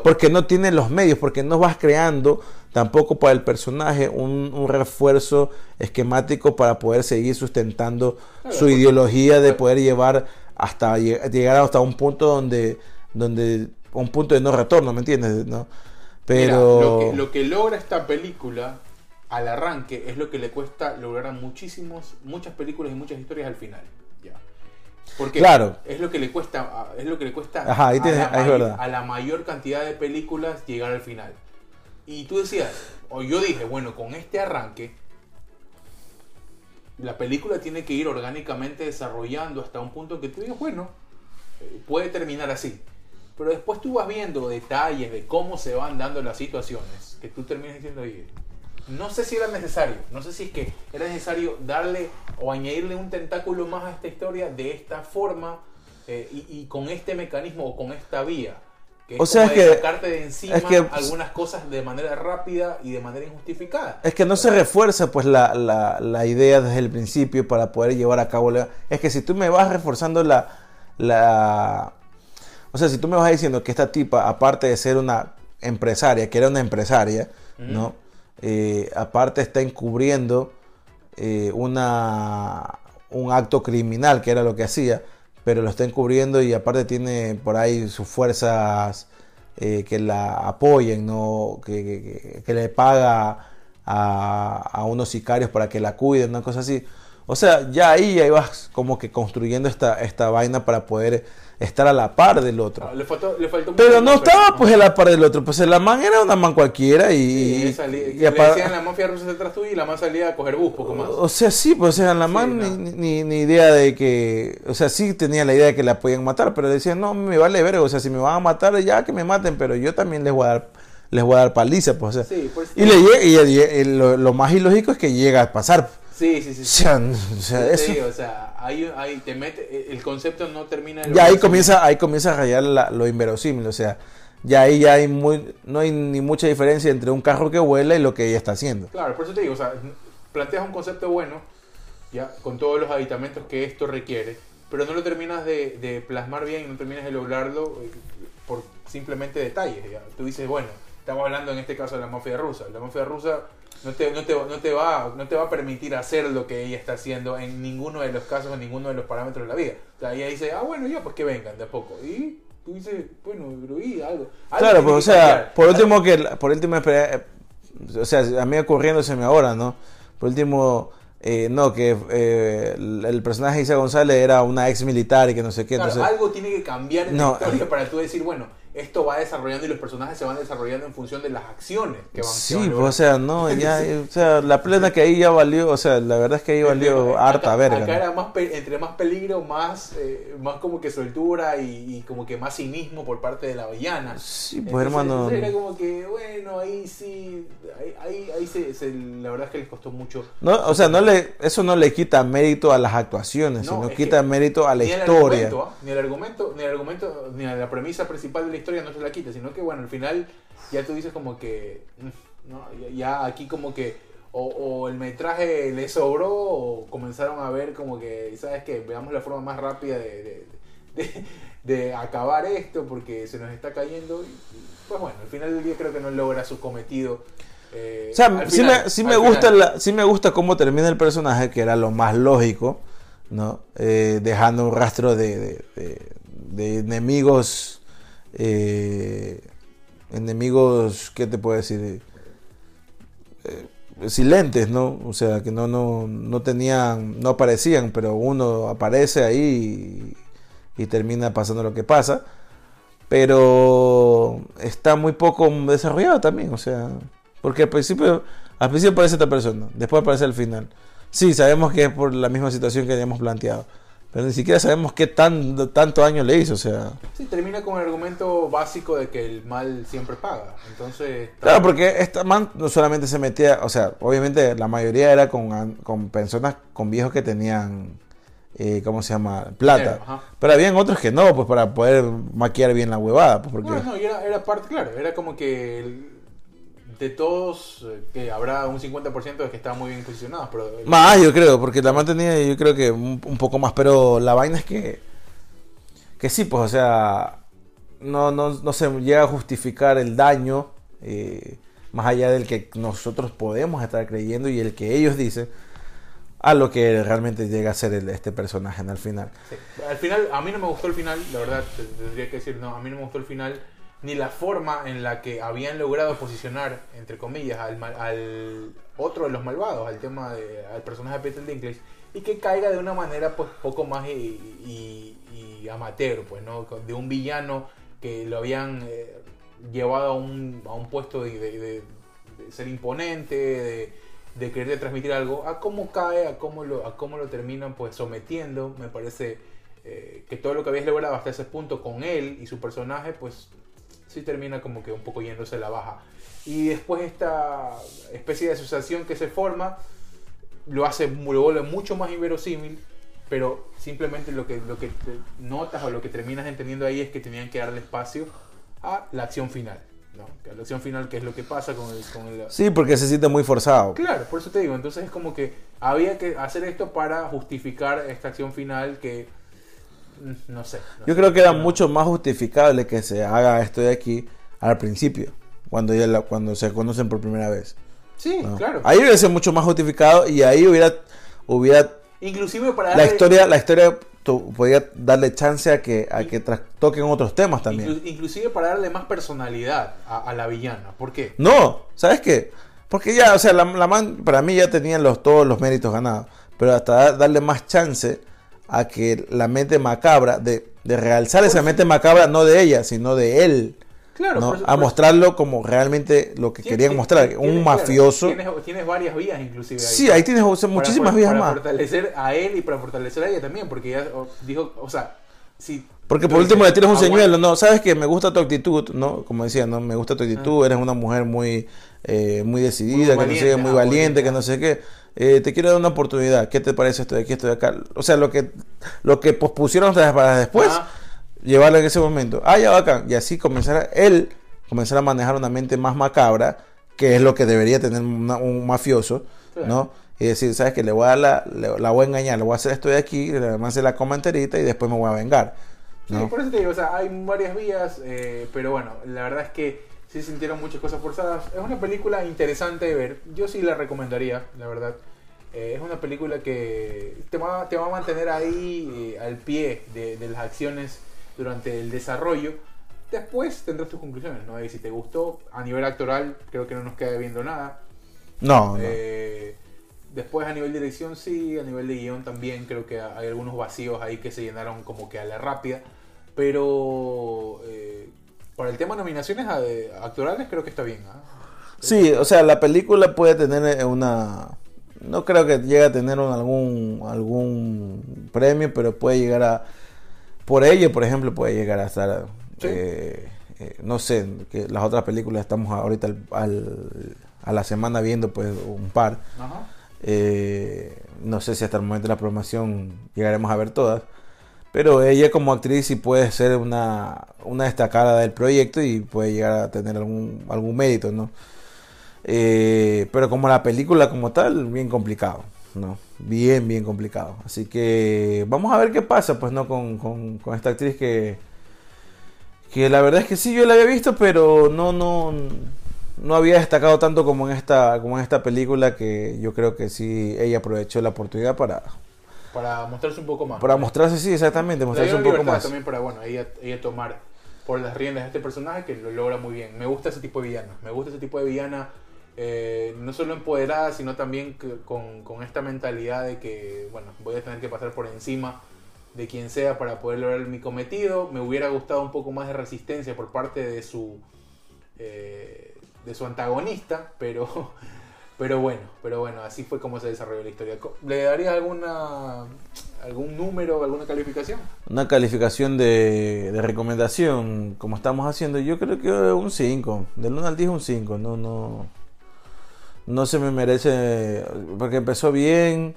porque no tiene los medios, porque no vas creando tampoco para el personaje un, un refuerzo esquemático para poder seguir sustentando Claro, su ideología de poder llevar hasta lle- llegar hasta un punto donde, donde un punto de no retorno, ¿me entiendes? ¿No? Pero Mira, lo, que, lo que logra esta película al arranque es lo que le cuesta lograr a muchísimos, muchas películas y muchas historias al final. Ya. Porque Claro. es lo que le cuesta, es lo que le cuesta Ajá, ahí a, la es may- verdad. a la mayor cantidad de películas llegar al final. Y tú decías, o yo dije, bueno, con este arranque, la película tiene que ir orgánicamente desarrollando hasta un punto que tú digas, bueno, eh, puede terminar así. Pero después tú vas viendo detalles de cómo se van dando las situaciones, que tú terminas diciendo, oye, no sé si era necesario, no sé si es que era necesario darle o añadirle un tentáculo más a esta historia de esta forma eh, y, y con este mecanismo o con esta vía. Que es O sea, como es de que- sacarte de encima es que- algunas cosas de manera rápida y de manera injustificada. Es que no se refuerza pues la, la- la idea desde el principio para poder llevar a cabo la... Es que si tú me vas reforzando la, la... O sea, si tú me vas diciendo que esta tipa, aparte de ser una empresaria, que era una empresaria, ¿no? Eh, aparte está encubriendo eh, una, un acto criminal, que era lo que hacía, pero lo está encubriendo y aparte tiene por ahí sus fuerzas eh, que la apoyen, ¿no? que, que- que- que le paga a, a unos sicarios para que la cuiden, una cosa así. O sea, ya ahí, ahí vas como que construyendo esta, esta vaina para poder estar a la par del otro. Ah, Le faltó, le faltó Pero no estaba pues a la par del otro, pues la man era una man cualquiera y... Y, y- salía- y le decían la mafia rusa detrás tuyo y la más salía a coger bus, poco más. o sea, sí, pues o sea, la man ni, ni- ni idea de que, o sea, sí tenía la idea de que la podían matar, pero decían, no, me vale ver, o sea, si me van a matar, ya que me maten, pero yo también les voy a dar, les voy a dar paliza, pues, o sea. Sí, pues, y le y, y- y lo, lo más ilógico es que llega a pasar. Sí, sí, sí. O sea, o sea, Te eso- digo, o sea, ahí, ahí te mete, el concepto no termina ya ahí comienza, ahí comienza a rayar la- lo inverosímil, o sea, ya ahí ya hay muy, no hay ni mucha diferencia entre un carro que vuela y lo que ella está haciendo. Claro, por eso te digo, o sea, planteas un concepto bueno, ya, con todos los aditamentos que esto requiere, pero no lo terminas de, de plasmar bien, no terminas de lograrlo eh, por simplemente detalles. ya. Tú dices, bueno, estamos hablando en este caso de la mafia rusa. La mafia rusa no te, no te, no te, va, no te va a permitir hacer lo que ella está haciendo en ninguno de los casos, en ninguno de los parámetros de la vida. O sea, ella dice, ah, bueno, ya, pues que vengan de a poco. Y tú dices, bueno, pero y algo. algo Claro, tiene pues, o sea, cambiar. por último que, por último, eh, o sea, a mí ocurriéndoseme ahora, ¿no? Por último, eh, no, que eh, el, el personaje de Isa González era una ex militar y que no sé qué, Claro, entonces, algo tiene que cambiar en No. la historia para tú decir, bueno, esto va desarrollando y los personajes se van desarrollando en función de las acciones que van. que sí, van pues, o sea, no, ya, eh, o sea, la plena que ahí ya valió, o sea, la verdad es que ahí valió Acá- harta verga. Acá ¿no? era más, entre más peligro, más, eh, más como que soltura y, y como que más cinismo por parte de la villana. Sí, pues, Entonces, hermano. entonces era como que, bueno, ahí sí, ahí, ahí, ahí se, se- la verdad es que les costó mucho. No, o sea, no le, eso no le quita mérito a las actuaciones, No, sino quita mérito a la ni el historia. argumento, ¿ah? ni el argumento, ni el argumento, ni a la premisa principal de la historia no se la quita, sino que bueno, al final ya tú dices como que, mm, ¿no? ya, aquí como que o, o el metraje le sobró o comenzaron a ver como que, ¿sabes qué? Veamos la forma más rápida de, de, de- de acabar esto porque se nos está cayendo. Y, pues bueno, al final del día creo que no logra su cometido. eh, O sea, al sí, final, me, sí me gusta final. la- sí me gusta cómo termina el personaje, que era lo más lógico, ¿no? Eh, dejando un rastro de, de- de- de enemigos, eh, enemigos, ¿qué te puedo decir? Eh, silentes, ¿no? O sea, que no, no, no tenían, no aparecían, pero uno aparece ahí y, y termina pasando lo que pasa. Pero está muy poco desarrollado también, o sea, porque al principio, al principio aparece esta persona, después aparece al final. Sí, sabemos que es por la misma situación que habíamos planteado, pero ni siquiera sabemos qué tan, tanto daño le hizo, o sea. Sí, termina con el argumento básico de que el mal siempre paga. Entonces, Claro, porque esta man no solamente se metía, o sea, obviamente la mayoría era con, con personas, con viejos que tenían, eh, ¿cómo se llama? Plata. Pero habían otros que no, pues para poder maquillar bien la huevada, pues porque... No, no, era, era parte, claro, era como que el- de todos, eh, que habrá un 50% de que estaban muy bien posicionados. Pero, Más, yo creo, porque la man tenía, yo creo que un, un poco más, pero la vaina es que, que sí, pues, o sea, no, no, no se llega a justificar el daño, eh, más allá del que nosotros podemos estar creyendo y el que ellos dicen, a lo que realmente llega a ser el- este personaje en el final. Sí. Al final, a mí no me gustó el final, la verdad, te- tendría que decir, no, a mí no me gustó el final, ni la forma en la que habían logrado posicionar, entre comillas, al, al otro de los malvados, al tema de, al personaje de Peter Dinklage, y que caiga de una manera, pues, poco más y, y- y amateur, pues, ¿no? De un villano que lo habían eh, llevado a un, a un puesto de- de ser imponente, de, de querer transmitir algo, a cómo cae, a cómo lo, a cómo lo terminan pues sometiendo, me parece eh, que todo lo que habías logrado hasta ese punto con él y su personaje, pues sí termina como que un poco yéndose a la baja. Y después esta especie de asociación que se forma, lo hace, lo vuelve mucho más inverosímil, pero simplemente lo que, lo que notas o lo que terminas entendiendo ahí es que tenían que darle espacio a la acción final. ¿no? A la acción final, que es lo que pasa con el... Con el Sí, porque se siente muy forzado. Claro, por eso te digo, entonces es como que había que hacer esto para justificar esta acción final que... No sé. no Yo creo que era mucho más justificable que se haga esto de aquí al principio, cuando, ya la- cuando se conocen por primera vez. Sí, ¿no? claro. Ahí hubiera sido mucho más justificado y ahí hubiera, hubiera Inclusive para la darle- historia, la historia podía darle chance a que, a que toquen otros temas también. inclu- inclusive para darle más personalidad a, a la villana. ¿Por qué? No, ¿sabes qué? Porque ya, o sea, la, la man para mí ya tenía los, todos los méritos ganados, pero hasta da- darle más chance a que la mente macabra, de, de realzar esa mente macabra, no de ella, sino de él. Claro, ¿no? eso- a mostrarlo como realmente lo que querían mostrar, un tienes- mafioso. Tienes, tienes varias vías inclusive ahí. Sí, ahí tienes o sea, Para muchísimas for- vías para más. fortalecer a él y para fortalecer a ella también, porque o, dijo, o sea, si... Porque por último le tiras un señuelo, no, sabes que me gusta tu actitud, ¿no? Como decía, ¿no? Me gusta tu actitud, eres una mujer muy, eh, muy decidida, Muy que no sé qué, valiente, muy ah, valiente, que no sé qué. Eh, te quiero dar una oportunidad. ¿Qué te parece esto de aquí, esto de acá? O sea, lo que, lo que pospusieron para después, llevarlo en ese momento. Ah, ya bacán. Y así comenzar a, él comenzar a manejar una mente más macabra, que es lo que debería tener una- un mafioso. ¿no? Y decir, ¿sabes que Le voy a dar la, le- la voy a engañar, le voy a hacer esto de aquí, además se la coma enterita y después me voy a vengar. Sí, ¿no? por eso te digo, o sea, hay varias vías, eh, pero bueno, la verdad es que sí sintieron muchas cosas forzadas. Es una película interesante de ver, yo sí la recomendaría, la verdad. Eh, es una película que te va, te va a mantener ahí eh, al pie de, de las acciones durante el desarrollo. Después tendrás tus conclusiones, ¿no? Y si te gustó, a nivel actoral, creo que no nos queda viendo nada. No, no. Eh, después a nivel de dirección sí, a nivel de guion también creo que hay algunos vacíos ahí que se llenaron como que a la rápida. Pero para el tema de nominaciones a- de- actorales creo que está bien. ¿ah? Sí, o sea, la película puede tener eh, una... No creo que llegue a tener un- algún, algún premio, pero puede llegar a... Por ello, por ejemplo, puede llegar a estar... Sí. eh, eh, no sé, que las otras películas estamos ahorita al- al- a la semana viendo pues un par. Ajá. Eh, no sé si hasta el momento de la programación llegaremos a ver todas. Pero ella como actriz sí puede ser una, una destacada del proyecto y puede llegar a tener algún, algún mérito, ¿no? Eh, pero como la película como tal, bien complicado, ¿no? Bien, bien complicado. Así que vamos a ver qué pasa, pues, ¿no? Con, con- con esta actriz que, que la verdad es que sí, yo la había visto, pero no, no, no había destacado tanto como en esta, como en esta película que yo creo que sí ella aprovechó la oportunidad para, Para mostrarse un poco más. para mostrarse, sí, exactamente, mostrarse un poco más. también para bueno, ella, ella tomar por las riendas de este personaje que lo logra muy bien. Me gusta ese tipo de villana. Me gusta ese tipo de villana eh, no solo empoderada, sino también que- con, con esta mentalidad de que, bueno, voy a tener que pasar por encima de quien sea para poder lograr mi cometido. Me hubiera gustado un poco más de resistencia por parte de su eh, de su antagonista, pero pero bueno, pero bueno, así fue como se desarrolló la historia. ¿Le darías alguna algún número, alguna calificación? Una calificación de, de recomendación, como estamos haciendo, yo creo que un 5. Del 1 al 10 un 5. No, no, no se me merece, porque empezó bien,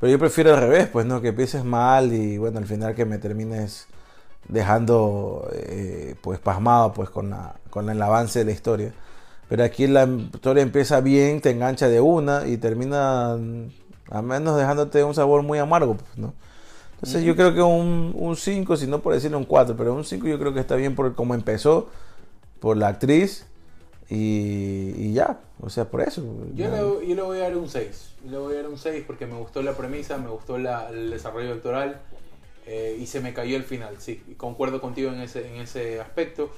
pero yo prefiero al revés, pues no, que empieces mal y bueno, al final que me termines dejando eh, pues pasmado pues con, la, con el avance de la historia. Pero aquí la historia empieza bien, te engancha de una y termina a menos dejándote un sabor muy amargo, pues, ¿no? Entonces yo creo que un 5, si no por decirlo un 4, pero un 5 yo creo que está bien por cómo empezó, por la actriz y, ya, o sea, por eso. Yo le, yo le, voy a dar un 6, le voy a dar un 6 porque me gustó la premisa, me gustó el desarrollo actoral eh, y se me cayó el final, sí, concuerdo contigo en ese, en ese aspecto,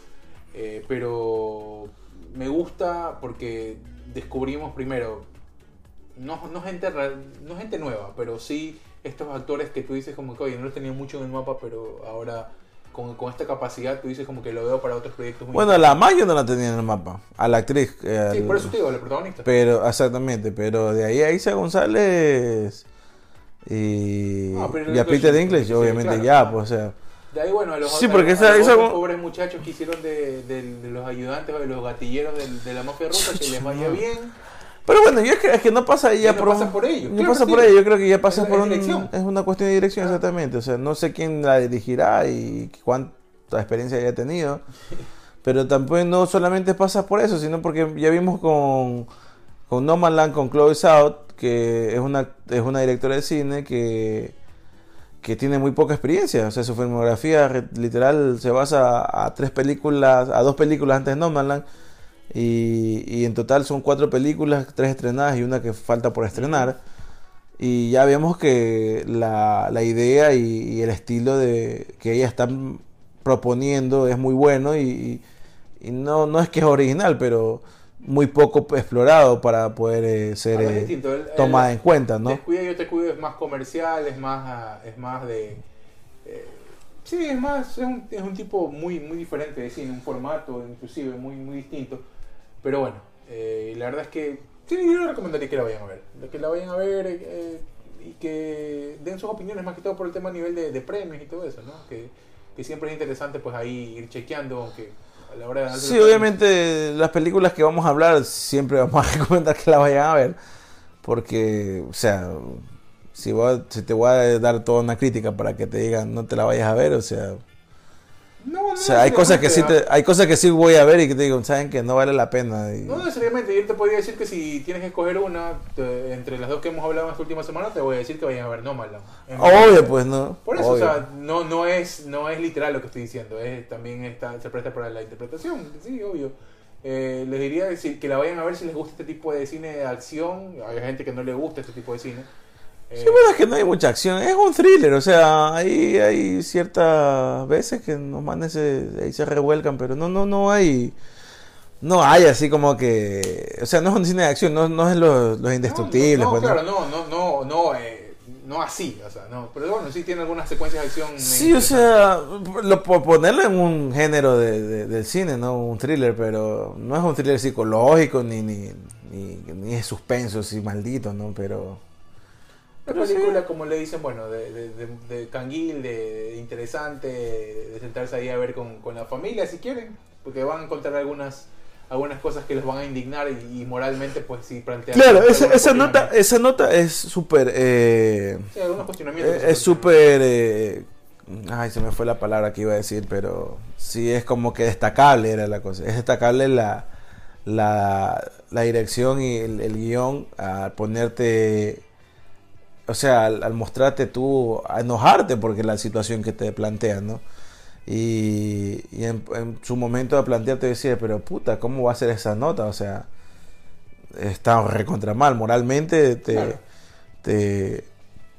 eh, pero me gusta porque descubrimos primero, no, no, gente, no gente nueva, pero sí estos actores que tú dices como que, oye, no los tenía mucho en el mapa, pero ahora con, con, esta capacidad tú dices como que lo veo para otros proyectos. Muy bueno, la Mayo no la tenía en el mapa, a la actriz. Eh, sí, por eso te digo, la protagonista. Pero, exactamente, pero de ahí a Isa González y, ah, y a Peter English, obviamente ya, pues, o sea. De ahí, bueno, a los, sí, porque pobres muchachos que hicieron de, de, los ayudantes o de los gatilleros de, la mafia rusa, que les vaya bien. Pero bueno, yo es que, es que no pasa ya por, pasa por ello. No pasa por ello, yo creo que ya pasa por un, es una cuestión de dirección exactamente, o sea, no sé quién la dirigirá y cuánta experiencia haya tenido. <laughs> Pero tampoco no solamente pasa por eso, sino porque ya vimos con con No Man Land con Chloe South, que es una es una directora de cine que que tiene muy poca experiencia. O sea, su filmografía literal se basa a tres películas, a dos películas antes de Nomadland. Y, y en total son cuatro películas, tres estrenadas y una que falta por estrenar. Y ya vemos que la, la idea y, el estilo de que ella está proponiendo es muy bueno y, y no, no es que es original, pero muy poco explorado para poder eh, ser eh, tomada en cuenta, ¿no? Descuida yo te cuido es más comercial, es más, ah, es más de... Eh, sí, es más, es un, es un, tipo muy, muy diferente de cine, un formato inclusive muy, muy distinto. Pero bueno, la verdad es que sí, yo recomendaría que la vayan a ver. Que la vayan a ver y que den sus opiniones más que todo por el tema a nivel de, de premios y todo eso, ¿no? Que, que siempre es interesante pues ahí ir chequeando, aunque Sí, obviamente las películas que vamos a hablar siempre vamos a <laughs> recomendar que la vayan a ver. Porque, o sea, si, si te voy a dar toda una crítica para que te digan no te la vayas a ver, o sea, no, o sea, hay cosas que sí te, hay cosas que sí voy a ver y que te digo, saben que no vale la pena. No necesariamente, yo te podría decir que si tienes que escoger una entre las dos que hemos hablado en esta última semana, te voy a decir que vayan a ver No Nomadland. Obvio, pues no. Por eso, o sea, no, no, es, no es literal lo que estoy diciendo, es, también está, se presta para la interpretación, sí, obvio. Eh, les diría decir que la vayan a ver si les gusta este tipo de cine de acción. Hay gente que no le gusta este tipo de cine. Sí, bueno, es que no hay mucha acción. Es un thriller, o sea, hay, hay ciertas veces que los manes se, ahí se revuelcan, pero no, no, no hay. No hay así como que. O sea, no es un cine de acción, no, no es los, los indestructibles. No, pues, claro, no, no, no, no, eh, no así, o sea, no. Pero bueno, sí tiene algunas secuencias de acción. Sí, o sea, lo, por ponerlo en un género de, del cine, ¿no? Un thriller, pero no es un thriller psicológico ni, ni, ni, ni es suspenso, así maldito, ¿no? Pero. Una película, como le dicen, bueno, de, de, de, canguil, de, interesante, de sentarse ahí a ver con, con, la familia si quieren, porque van a encontrar algunas algunas cosas que los van a indignar y, moralmente pues sí plantean... Claro, esa, esa nota, esa nota es súper... Eh, sí, algunos cuestionamientos. Es súper... Eh, ay, se me fue la palabra que iba a decir, pero sí es como que destacable era la cosa. Es destacable la, la, la dirección y el, el guion a ponerte o sea, al, mostrarte tú, a enojarte porque la situación que te plantean, ¿no? Y, en, su momento de plantearte decir, pero puta, ¿cómo va a ser esa nota? O sea, está recontra mal, moralmente te,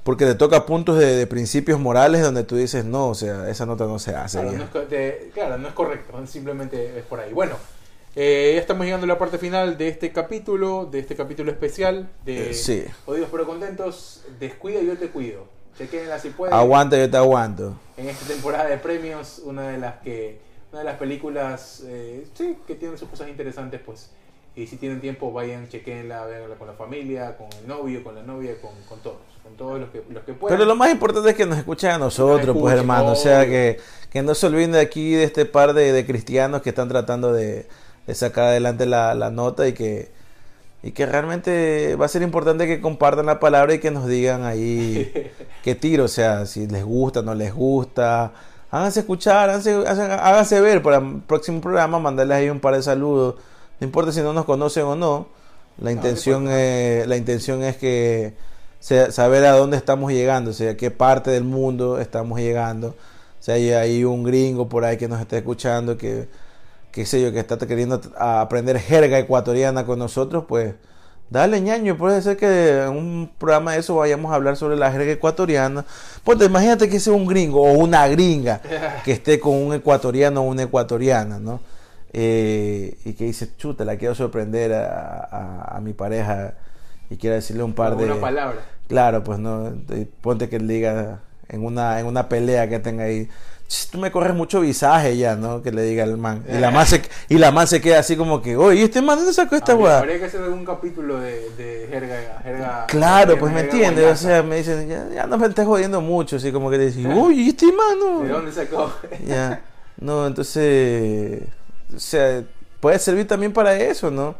porque te toca puntos de, principios morales donde tú dices, no, o sea, esa nota no se hace. Claro, no es, claro, no es correcto, simplemente es por ahí. Bueno, eh, ya estamos llegando a la parte final de este capítulo, de este capítulo especial de sí. Odios pero contentos. Descuida y yo te cuido. Chequenla si pueden. Aguanta, yo te aguanto. En esta temporada de premios, una de las que, una de las películas, eh, sí, que tienen sus cosas interesantes, pues. Y si tienen tiempo, vayan, chequenla, veanla con la familia, con el novio, con la novia, con, con todos, con todos los que, los que puedan. Pero lo más importante es que nos escuchen a nosotros, pues hermano. O sea, que, que no se olviden de aquí, de este par de, de cristianos que están tratando de sacar adelante la, la, nota y que, y que realmente va a ser importante que compartan la palabra y que nos digan ahí <laughs> qué tiro, o sea, si les gusta, no les gusta. Háganse escuchar, háganse, háganse ver para el próximo programa, mandarles ahí un par de saludos No importa si no nos conocen o no. La intención, es, la intención es que saber a dónde estamos llegando, o sea, a qué parte del mundo estamos llegando. O sea, hay, un gringo por ahí que nos está escuchando, que, qué sé yo, que está queriendo aprender jerga ecuatoriana con nosotros, pues dale ñaño, puede ser que en un programa de eso vayamos a hablar sobre la jerga ecuatoriana. Pues imagínate que sea un gringo o una gringa <laughs> que esté con un ecuatoriano o una ecuatoriana, ¿no? Eh, y que dice, chuta, la quiero sorprender a, mi pareja y quiero decirle un par de... Una palabra. Claro, pues no, ponte que diga en una, en una pelea que tenga ahí, tú me corres mucho visaje ya, ¿no? Que le diga al man. Y la <laughs> man se, y la man se queda así como que, oye, ¿este man dónde sacó esta weá? Habría que hacer algún capítulo de, de jerga, jerga. Claro, pues me entiendes, o sea, me dicen, ya, ya, no me estés jodiendo mucho, así como que le dicen, <laughs> uy, este man, ¿De dónde sacó? <laughs> ya, no, entonces o sea, puede servir también para eso, ¿no?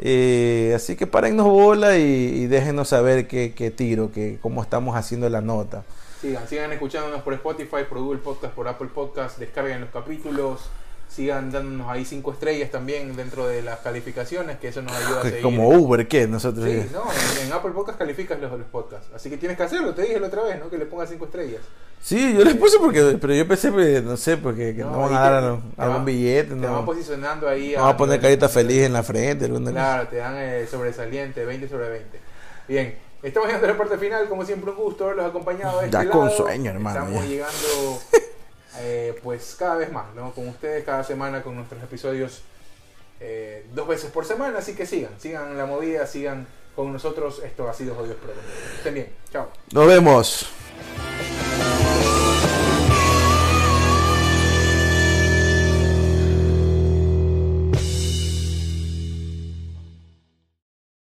Eh, así que párennos bola y, y déjenos saber qué, tiro, que, cómo estamos haciendo la nota. Sigan, sigan escuchándonos por Spotify, por Google Podcast, por Apple Podcast, descarguen los capítulos, sigan dándonos ahí cinco estrellas también dentro de las calificaciones, que eso nos ayuda a seguir. Como Uber, ¿qué? Nosotros. Sí, no, en, Apple Podcast calificas los, los podcasts. Así que tienes que hacerlo, te dije la otra vez, ¿no? Que le pongas cinco estrellas. Sí, yo les puse porque, pero yo pensé, pues, no sé, porque que no, van a dar algún billete. Te van posicionando ahí. Vamos a, poner carita feliz en la frente. Alguna claro, te dan eh, sobresaliente, 20 sobre 20. Bien, estamos llegando a la parte final, como siempre un gusto haberlos acompañado. De ya con sueño, hermano. Estamos llegando, <laughs> eh, pues, cada vez más, ¿no? Con ustedes cada semana con nuestros episodios eh, dos veces por semana, así que sigan, sigan la movida, sigan con nosotros. Esto ha sido Jodidos Pro. Estén bien, chao. Nos vemos.